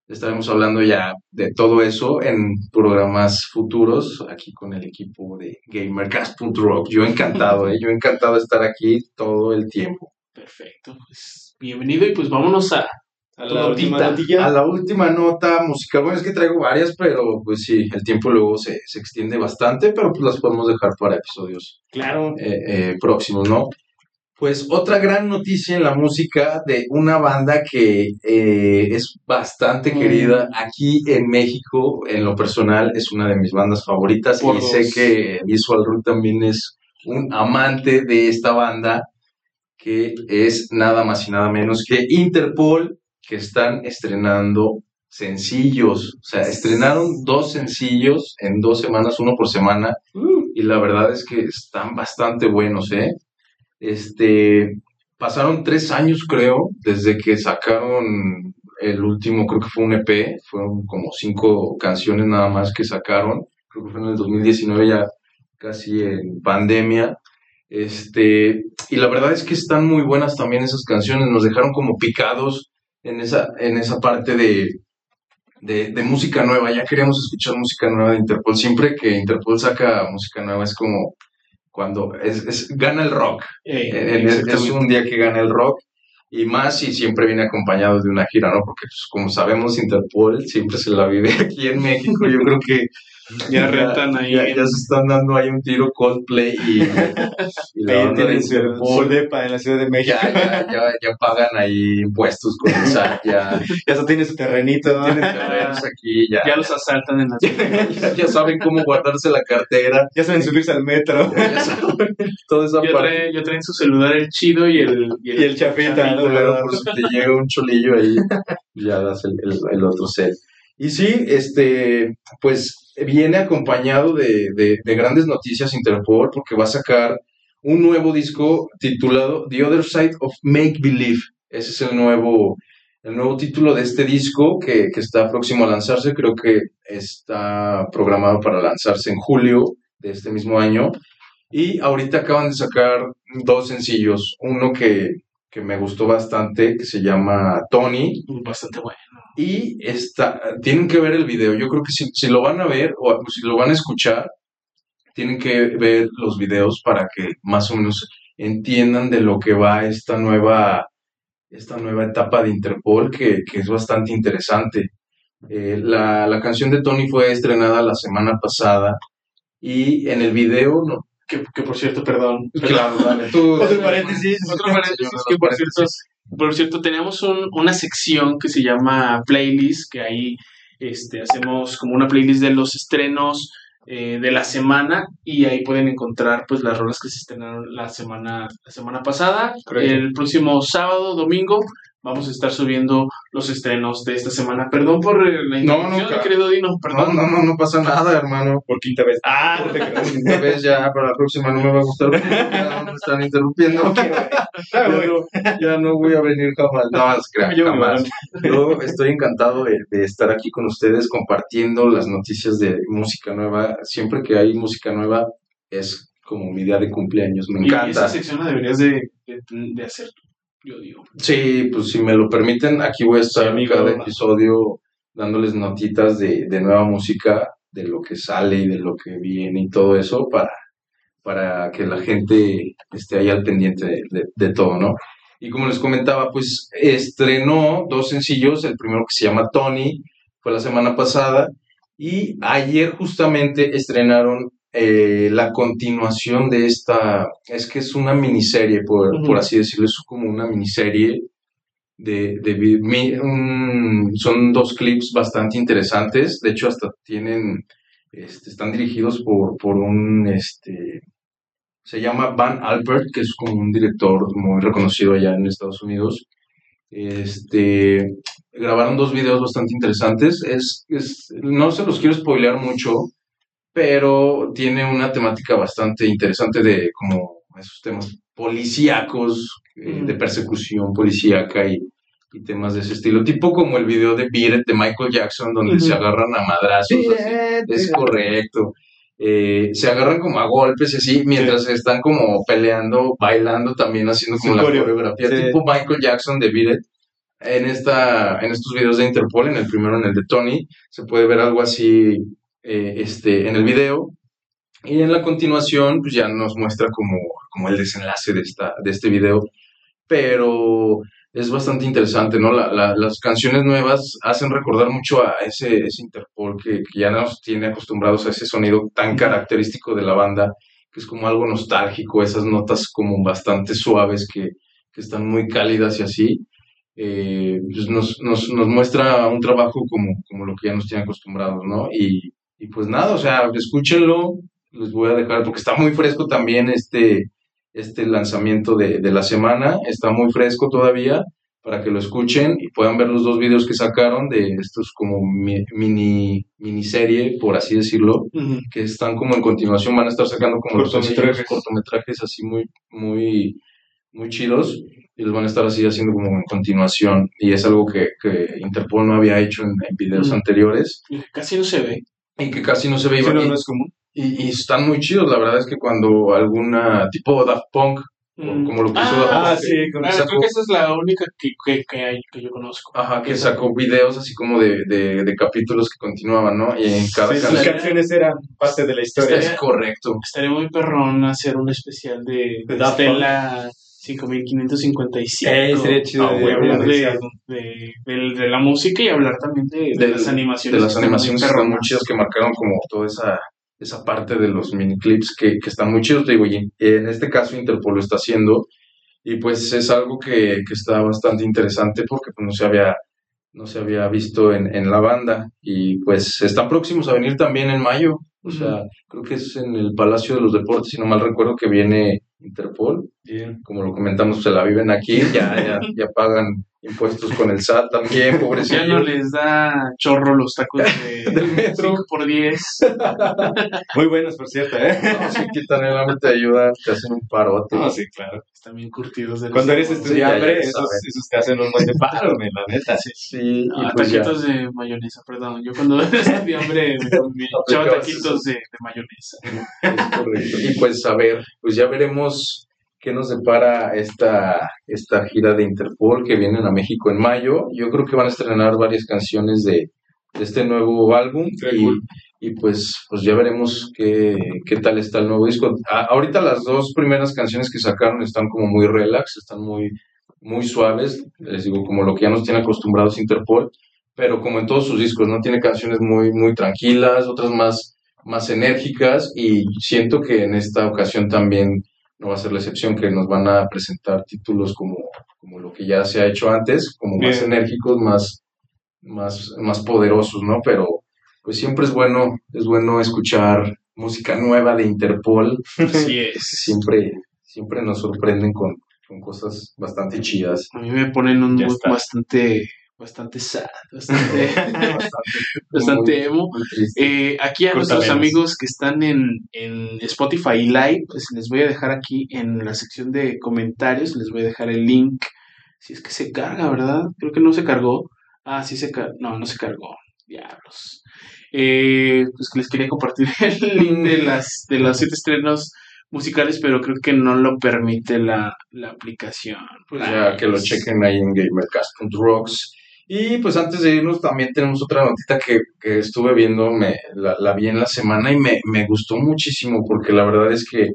Estaremos hablando ya de todo eso en programas futuros aquí con el equipo de GamerCast.rock. Yo encantado, ¿eh? yo encantado de estar aquí todo el tiempo. Perfecto, pues bienvenido y pues vámonos a a la, última a la última nota musical. Bueno, es que traigo varias, pero pues sí, el tiempo luego se, se extiende bastante, pero pues las podemos dejar para episodios claro. Eh, eh, próximos, ¿no? Pues otra gran noticia en la música de una banda que eh, es bastante mm. querida aquí en México, en lo personal, es una de mis bandas favoritas y sé que Visual Root también es un amante de esta banda que es nada más y nada menos que Interpol que están estrenando sencillos, o sea, estrenaron dos sencillos en dos semanas, uno por semana, mm. y la verdad es que están bastante buenos, ¿eh? Este, pasaron tres años, creo, desde que sacaron el último, creo que fue un EP, fueron como cinco canciones nada más que sacaron, creo que fue en el 2019 ya casi en pandemia, este, y la verdad es que están muy buenas también esas canciones, nos dejaron como picados, en esa, en esa parte de, de, música nueva. Ya queríamos escuchar música nueva de Interpol. Siempre que Interpol saca música nueva es como cuando es, gana el rock. Eh, es, un día que gana el rock. Y más si siempre viene acompañado de una gira, ¿no? Porque pues, como sabemos, Interpol siempre se la vive aquí en México. Yo creo que Ya rentan ahí. Ya, ya se están dando ahí un tiro Coldplay y, y la Ahí tienen su, su depa en la Ciudad de México. Ya, ya, ya, ya pagan ahí impuestos con el SAT, ya Ya se tiene su terrenito. tienen terrenos aquí, ya, Ya los asaltan en las ya, ya saben cómo guardarse la cartera, Ya saben subirse al metro. ya saben toda esa Ya parte. traen, ya traen su celular el chido y el, Y el chapita, ¿no? Culero, por si te llega un cholillo ahí, ya das el, el- el otro set. Y sí, este, pues viene acompañado de, de- de grandes noticias Interpol porque va a sacar un nuevo disco titulado The Other Side of Make Believe. Ese es el nuevo, el nuevo título de este disco que, que está próximo a lanzarse. Creo que está programado para lanzarse en julio de este mismo año. Y ahorita acaban de sacar dos sencillos. Uno que, que me gustó bastante, que se llama Tony. Bastante bueno. Y está, tienen que ver el video. Yo creo que si, si lo van a ver o si lo van a escuchar, tienen que ver los videos para que más o menos entiendan de lo que va esta nueva, esta nueva etapa de Interpol, que, que es bastante interesante. Eh, la, la canción de Tony fue estrenada la semana pasada y en el video, no, Que, que por cierto, perdón. claro, dale, tú- Otro paréntesis. Otro paréntesis que por cierto, por cierto, tenemos un- una sección que se llama Playlist, que ahí este, hacemos como una playlist de los estrenos eh, de la semana y ahí pueden encontrar pues las rolas que se estrenaron la semana, la semana pasada. Correcto. El próximo sábado, domingo, vamos a estar subiendo los estrenos de esta semana. Perdón por la No, no, querido Dino, No, perdón. no, no, no pasa nada, hermano. Por quinta vez. Ah, creas. Esta vez ya para la próxima no me va a gustar ya me están interrumpiendo. Ah, Ya no, ya no voy a venir jamás. No, es que Yo jamás. Yo estoy encantado de, de estar aquí con ustedes compartiendo las noticias de música nueva. Siempre que hay música nueva es como mi día de cumpleaños. Me Y esa encanta. sección la deberías de, de, de hacer tú, yo digo. Sí, pues si me lo permiten, aquí voy a estar Sí, amigo. cada episodio dándoles notitas de, de nueva música, de lo que sale y de lo que viene y todo eso para, para que la gente esté ahí al pendiente de, de- de todo, ¿no? Y como les comentaba, pues estrenó dos sencillos, el primero que se llama Tony, fue la semana pasada, y ayer justamente estrenaron eh, la continuación de esta, es que es una miniserie, por, por así decirlo, es como una miniserie de, de vi- mi- un- son dos clips bastante interesantes, de hecho hasta tienen, este, están dirigidos por, por un, este, se llama Van Albert, que es como un director muy reconocido allá en Estados Unidos. Este, grabaron dos videos bastante interesantes. Es, es, no se los quiero spoilear mucho, pero tiene una temática bastante interesante de como esos temas policíacos, eh, Mm. de persecución policíaca y, y temas de ese estilo. Tipo como el video de Beat It de Michael Jackson, donde se agarran a madrazos. así. Es correcto. Eh, se agarran como a golpes y así, mientras están como peleando, bailando, también haciendo como la coreo. coreografía, Sí. tipo Michael Jackson de Beat It. En, esta, en estos videos de Interpol, en el primero, en el de Tony, se puede ver algo así eh, este, en el video. Y en la continuación, pues ya nos muestra como, como el desenlace de, esta, de este video. Pero es bastante interesante, ¿no? La- la- las canciones nuevas hacen recordar mucho a ese, ese Interpol que, que ya nos tiene acostumbrados a ese sonido tan característico de la banda, que es como algo nostálgico, esas notas como bastante suaves que, que están muy cálidas y así. Eh, pues nos, nos, nos muestra un trabajo como, como lo que ya nos tiene acostumbrados, ¿no? Y, y pues nada, o sea, escúchenlo, les voy a dejar, porque está muy fresco también este, este lanzamiento de, de la semana, está muy fresco todavía, para que lo escuchen y puedan ver los dos videos que sacaron de estos como mi- mini miniserie, por así decirlo, que están como en continuación, van a estar sacando como Cortometrajes. cortometrajes así muy, muy, muy chidos y los van a estar así haciendo como en continuación y es algo que, que Interpol no había hecho en, en videos anteriores Casi no se ve. Y que casi no se Sí, veía no, y, no es común. y- y están muy chidos, la verdad es que cuando alguna tipo Daft Punk Mm. como lo que hizo Ah, Daft Punk, Ah, sí, con sacó- creo que esa es la única que, que, que, hay, que yo conozco. Ajá, que sacó videos así como de, de, de capítulos que continuaban, ¿no? Y en cada Sí, sus canción canciones eran parte de la historia. es correcto. Estaría muy perrón hacer un especial de, De de Daft Estela 5555. Eh, sería chido Ah, de- hablar de, la música y hablar también de, las animaciones. de las animaciones que están muy chidas que marcaron como toda esa, esa parte de los miniclips que, que están muy chidos, te digo, y en este caso Interpol lo está haciendo y pues es algo que, que está bastante interesante porque pues, no se había no se había visto en, en la banda y pues están próximos a venir también en mayo, o sea, creo que es en el Palacio de los Deportes, si no mal recuerdo que viene Interpol, como lo comentamos, se la viven aquí, ya, ya, ya pagan impuestos con el SAT también, Ya pobrecillos. no les da chorro los tacos de Del metro. 5 por 10. Muy buenos, por cierto, ¿eh? No, si quitan el hambre, te ayudan, te hacen un parote. No, sí, claro. Están bien curtidos de Cuando eres ya, estudiante, ya esos, esos te hacen un buen de paro, men, la neta. Sí, y Ah, pues ya. taquitos de mayonesa, perdón. Yo cuando estudié hambre me, me echaba Aplicabas taquitos de, de mayonesa. Es correcto. Y pues a ver, pues ya veremos qué nos depara esta, esta gira de Interpol que vienen a México en mayo. Yo creo que van a estrenar varias canciones de, de este nuevo álbum y, y pues, pues ya veremos qué, qué tal está el nuevo disco. A- ahorita las dos primeras canciones que sacaron están como muy relax, están muy, muy suaves, les digo, como lo que ya nos tiene acostumbrados Interpol, pero como en todos sus discos, ¿no? Tiene canciones muy, muy tranquilas, otras más, más enérgicas y siento que en esta ocasión también no va a ser la excepción, que nos van a presentar títulos como, como lo que ya se ha hecho antes, como más enérgicos, más, más, más poderosos, ¿no? Pero pues siempre es bueno, es bueno escuchar música nueva de Interpol, Así es. siempre, siempre nos sorprenden con, con cosas bastante chidas. A mí me ponen un mood bastante, bastante sad, bastante, bastante emo. Eh, aquí a nuestros amigos que están en, en Spotify Live, pues les voy a dejar aquí en la sección de comentarios, les voy a dejar el link. Si es que se carga, ¿verdad? Creo que no se cargó. Ah, sí se cargó. No, no se cargó. Diablos. Eh, pues que les quería compartir el link de las de los siete estrenos musicales, pero creo que no lo permite la, la aplicación. Pues ya que lo chequen ahí en gamercast.rocks. Y pues antes de irnos también tenemos otra notita que, que estuve viendo, me, la, la vi en la semana y me, me gustó muchísimo porque la verdad es que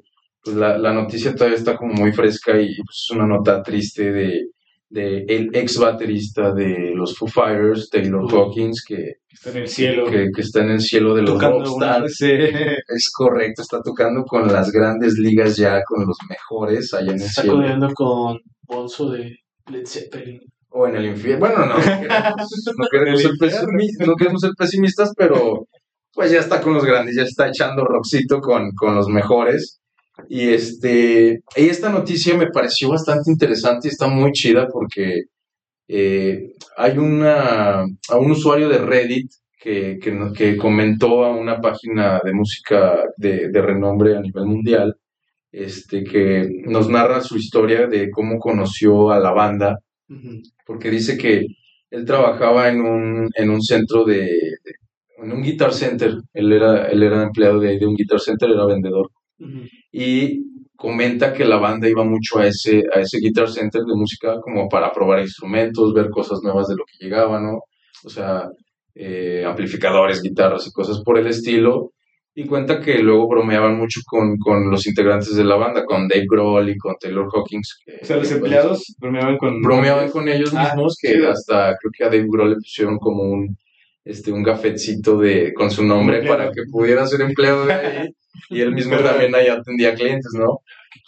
pues, la, la noticia todavía está como muy fresca y pues, es una nota triste de, de el ex baterista de los Foo Fighters, Taylor Uf. Hawkins, que, Está en el cielo. que, que está en el cielo de los rockstars. Es correcto, está tocando con las grandes ligas ya, con los mejores allá en el Está cielo. codeando con Bonzo de Led Zeppelin. O en el infierno. Bueno, no, no queremos, ser pesimi- no queremos ser pesimistas, pero pues ya está con los grandes, ya está echando roxito con, con los mejores. Y este, y esta noticia me pareció bastante interesante y está muy chida porque eh, hay una, a un usuario de Reddit que, que, que comentó a una página de música de, de renombre a nivel mundial, este, que nos narra su historia de cómo conoció a la banda Ujú. Porque dice que él trabajaba en un, en un centro de, de- en un guitar center, él era, él era empleado de, de un guitar center, era vendedor, y comenta que la banda iba mucho a ese, a ese guitar center de música como para probar instrumentos, ver cosas nuevas de lo que llegaba, ¿no? O sea, eh, amplificadores, guitarras y cosas por el estilo, y cuenta que luego bromeaban mucho con, con los integrantes de la banda, con Dave Grohl y con Taylor Hawkins. que- O sea, los pues, empleados bromeaban con. bromeaban con ellos Ah, mismos, que hasta creo que a Dave Grohl le pusieron como un este un gafetcito de con su nombre para que pudiera ser empleado de ahí y él mismo también ahí atendía clientes, ¿no?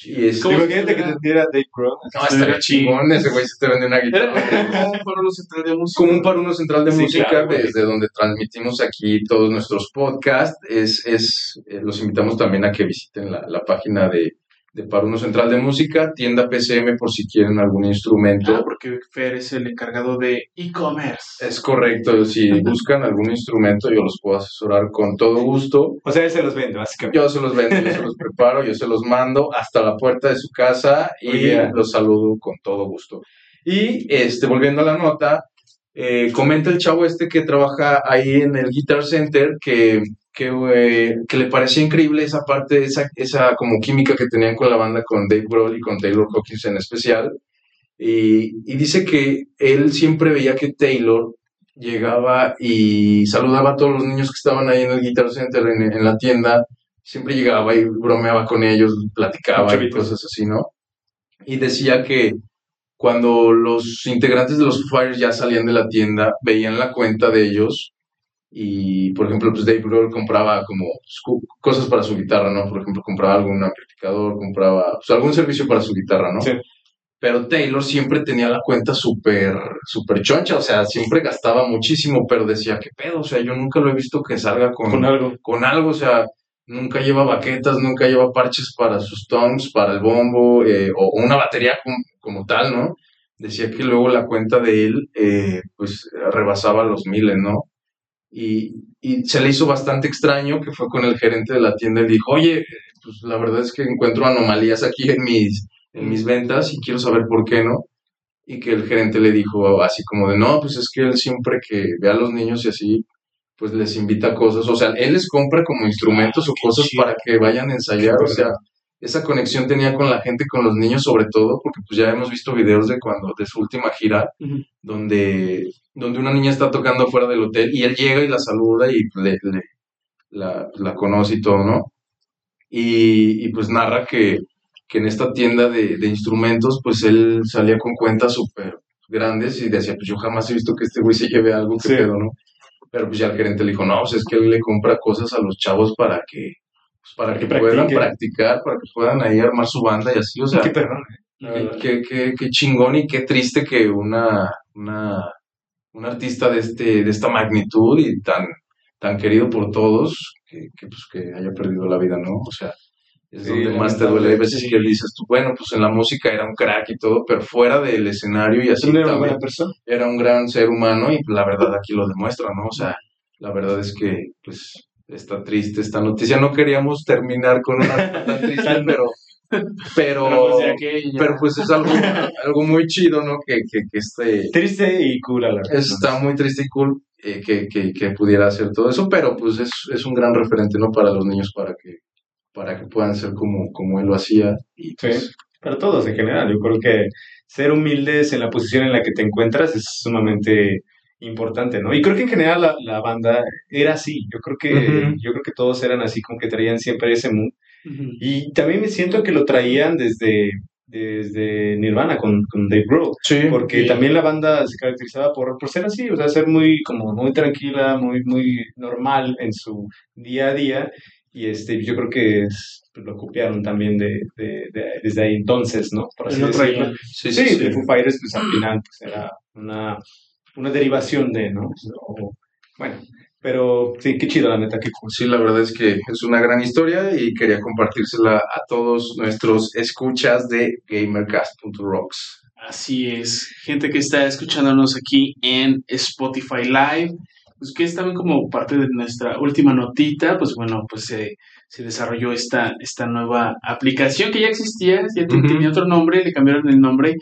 Y este, ¿Cómo Imagínate que te diera Dave Grohl. no, estaría chingón, ese güey se te vende una guitarra. Era como un foro central de música. Como un par uno central de Sí, música claro, desde donde transmitimos aquí todos nuestros podcasts. Es, es, eh, los invitamos también a que visiten la, la página de, de Par Uno Central de Música, tienda PCM por si quieren algún instrumento. Ah, porque Fer es el encargado de e-commerce. Es correcto, si buscan algún instrumento yo los puedo asesorar con todo gusto. O sea, él se los vende, básicamente. Yo se los vendo, yo se los preparo, yo se los mando hasta la puerta de su casa y los saludo con todo gusto. Y este, volviendo a la nota, eh, comenta el chavo este que trabaja ahí en el Guitar Center que, que, eh, que le parecía increíble esa parte, esa, esa como química que tenían con la banda, con Dave Grohl y con Taylor Hawkins en especial. Y, y dice que él siempre veía que Taylor llegaba y saludaba a todos los niños que estaban ahí en el Guitar Center, en, en la tienda. Siempre llegaba y bromeaba con ellos, platicaba y cosas así, ¿no? y decía que cuando los integrantes de los Foo Fighters ya salían de la tienda, veían la cuenta de ellos y, por ejemplo, pues Dave Grohl compraba como cosas para su guitarra, ¿no? Por ejemplo, compraba algún amplificador, compraba pues, algún servicio para su guitarra, ¿no? Sí. Pero Taylor siempre tenía la cuenta súper, súper choncha, o sea, siempre gastaba muchísimo, pero decía, ¿qué pedo? O sea, yo nunca lo he visto que salga con, con algo. Con algo, o sea, nunca lleva baquetas, nunca lleva parches para sus toms, para el bombo, eh, o, una batería como, tal, ¿no? Decía que luego la cuenta de él, eh, pues, rebasaba los miles, ¿no? Y, y, se le hizo bastante extraño que fue con el gerente de la tienda y dijo, oye, pues la verdad es que encuentro anomalías aquí en mis, en mis ventas y quiero saber por qué no. Y que el gerente le dijo así como de, no, pues es que él siempre que ve a los niños y así, pues les invita cosas, o sea, él les compra como instrumentos o cosas para que vayan a ensayar, o sea, esa conexión tenía con la gente, con los niños sobre todo, porque pues ya hemos visto videos de cuando, de su última gira, donde, donde una niña está tocando fuera del hotel y él llega y la saluda y le, la, la, conoce y todo, ¿no? Y, y pues narra que, que en esta tienda de, de, instrumentos, pues él salía con cuentas súper grandes y decía, pues yo jamás he visto que este güey se lleve algo que pedo, ¿no? Pero pues ya el gerente le dijo, no, pues es que él le compra cosas a los chavos para que, pues, para que, puedan practicar, para que puedan ahí armar su banda y así, o sea. Qué perdón, qué, qué, qué, chingón y qué triste que una, una, un artista de, este, de esta magnitud y tan, tan querido por todos, que, que, pues, que haya perdido la vida, ¿no? O sea, es donde más te duele. Hay veces que dices tú, bueno, pues en la música era un crack y todo, pero fuera del escenario y así. Era una buena persona. Era un gran ser humano y la verdad aquí lo demuestra, ¿no? O sea, la verdad es que, pues, está triste esta noticia. No queríamos terminar con una tan triste, pero. Pero, pues, pero pues es algo, algo muy chido, ¿no? Que, que, que esté... Triste y cool a la vez. Está muy triste y cool eh, que, que, que, pudiera hacer todo eso, pero pues es, es un gran referente, ¿no? Para los niños, para que para que puedan ser como, como él lo hacía. Y pues, sí, para todos en general. Yo creo que ser humildes en la posición en la que te encuentras es sumamente importante, ¿no? Y creo que en general la, la banda era así. Yo creo que yo creo que todos eran así, como que traían siempre ese mood. Y también me siento que lo traían desde desde Nirvana con, con Dave Grohl, sí, porque también la banda se caracterizaba por, por ser así, o sea, ser muy como muy tranquila, muy muy normal en su día a día y este, yo creo que pues, lo copiaron también de, de, desde ahí entonces, ¿no? Por así decirlo. Sí, sí, de Foo Fighters, pues al final pues, era una, una derivación de, ¿no? bueno, pero sí, qué chido la neta, qué Sí, la verdad es que es una gran historia y quería compartírsela a todos nuestros escuchas de gamercast.rocks. Así es, gente que está escuchándonos aquí en Spotify Live pues que es también como parte de nuestra última notita, pues bueno, pues se, se desarrolló esta, esta nueva aplicación que ya existía, ya tenía otro nombre, le cambiaron el nombre,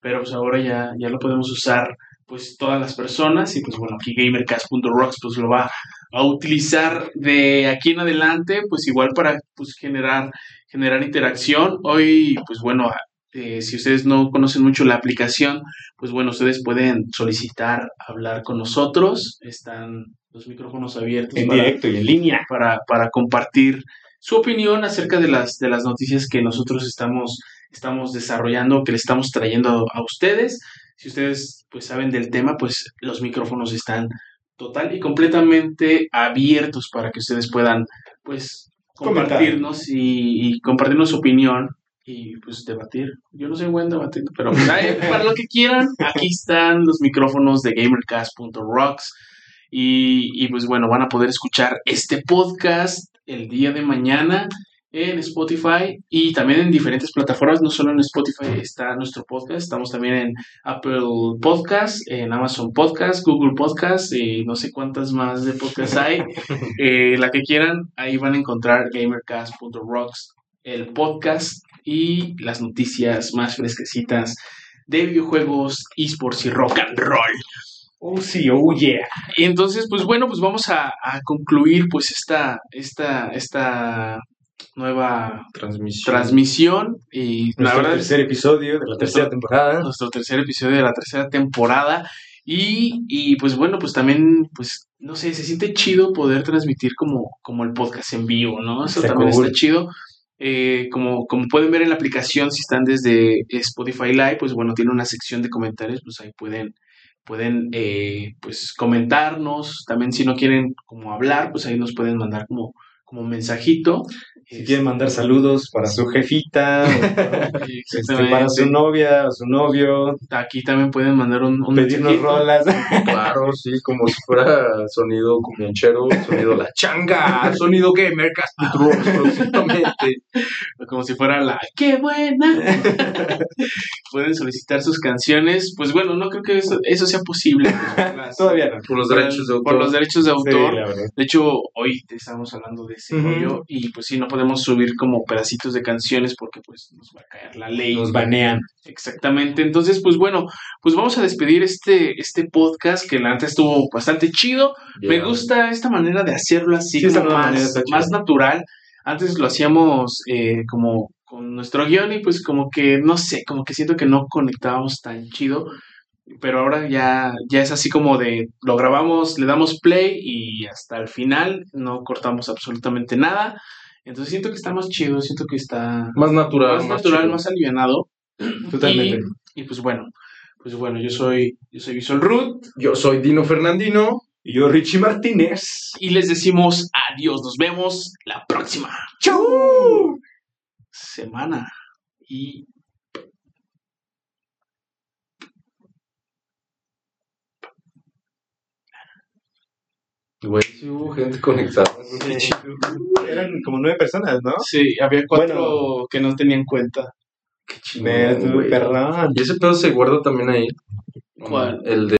pero pues ahora ya, ya lo podemos usar pues todas las personas y pues bueno, aquí gamercast.rocks pues lo va a utilizar de aquí en adelante, pues igual para pues generar, generar interacción. Hoy pues bueno, eh, si ustedes no conocen mucho la aplicación, pues bueno, ustedes pueden solicitar hablar con nosotros. Están los micrófonos abiertos. En directo y en línea. Para, para compartir su opinión acerca de las, de las noticias que nosotros estamos, estamos desarrollando, que le estamos trayendo a, ustedes. Si ustedes pues saben del tema, pues los micrófonos están total y completamente abiertos para que ustedes puedan pues compartirnos y, y, compartirnos su opinión y pues debatir. Yo no soy buen debatiendo, pero para lo que quieran, aquí están los micrófonos de gamercast.rocks. Y, y pues bueno, van a poder escuchar este podcast el día de mañana en Spotify y también en diferentes plataformas, no solo en Spotify está nuestro podcast, estamos también en Apple Podcast, en Amazon Podcast, Google Podcast y no sé cuántas más de podcasts hay. Eh, la que quieran, ahí van a encontrar gamercast.rocks, el podcast y las noticias más fresquecitas de videojuegos, esports y rock and roll. Oh, sí, oh, yeah. Y entonces, pues bueno, pues vamos a, concluir pues esta, esta, esta nueva transmisión. transmisión y nuestro tercer episodio de la tercera temporada. Nuestro tercer episodio de la tercera temporada. Y, y, pues bueno, pues también, pues, no sé, se siente chido poder transmitir como, como el podcast en vivo, ¿no? Eso también está chido. Eh, como, como pueden ver en la aplicación, si están desde Spotify Live, pues bueno, tiene una sección de comentarios, pues ahí pueden, pueden eh, pues comentarnos. También si no quieren como hablar, pues ahí nos pueden mandar como, como mensajito. Si quieren mandar saludos para su jefita, o, este, para su novia o su novio. Aquí también pueden mandar un, un pedirnos mensajito. rolas. Claro, sí, como si fuera sonido comunchero, sonido la changa, sonido gamer, próximamente. Como si fuera la ¡qué buena! pueden solicitar sus canciones. Pues bueno, no creo que eso, eso sea posible. Todavía no. Por los derechos de autor. Por los derechos de autor. de hecho, hoy estamos hablando de ese rollo y pues sí, no podemos subir como pedacitos de canciones porque pues nos va a caer la ley. Nos banean. Exactamente. Entonces, pues bueno, pues vamos a despedir este, este podcast que la antes estuvo bastante chido. Me gusta esta manera de hacerlo así, más, más natural. Antes lo hacíamos eh, como con nuestro guion y pues como que, no sé, como que siento que no conectábamos tan chido pero ahora ya, ya es así como de lo grabamos, le damos play y hasta el final no cortamos absolutamente nada. Entonces siento que está más chido, siento que está más natural, más, natural, más alivianado. Totalmente. Y, pues bueno, pues bueno, yo soy, yo soy Visual Root. Yo soy Dino Fernandino. Y yo Richie Martínez. Y les decimos adiós, nos vemos la próxima. ¡Chau! Semana. Y Güey, sí hubo gente conectada. Eran como nueve personas, ¿no? Sí, había cuatro que no tenían cuenta. Qué chingón, güey. Y ese pedo se guarda también ahí. ¿Cuál? El de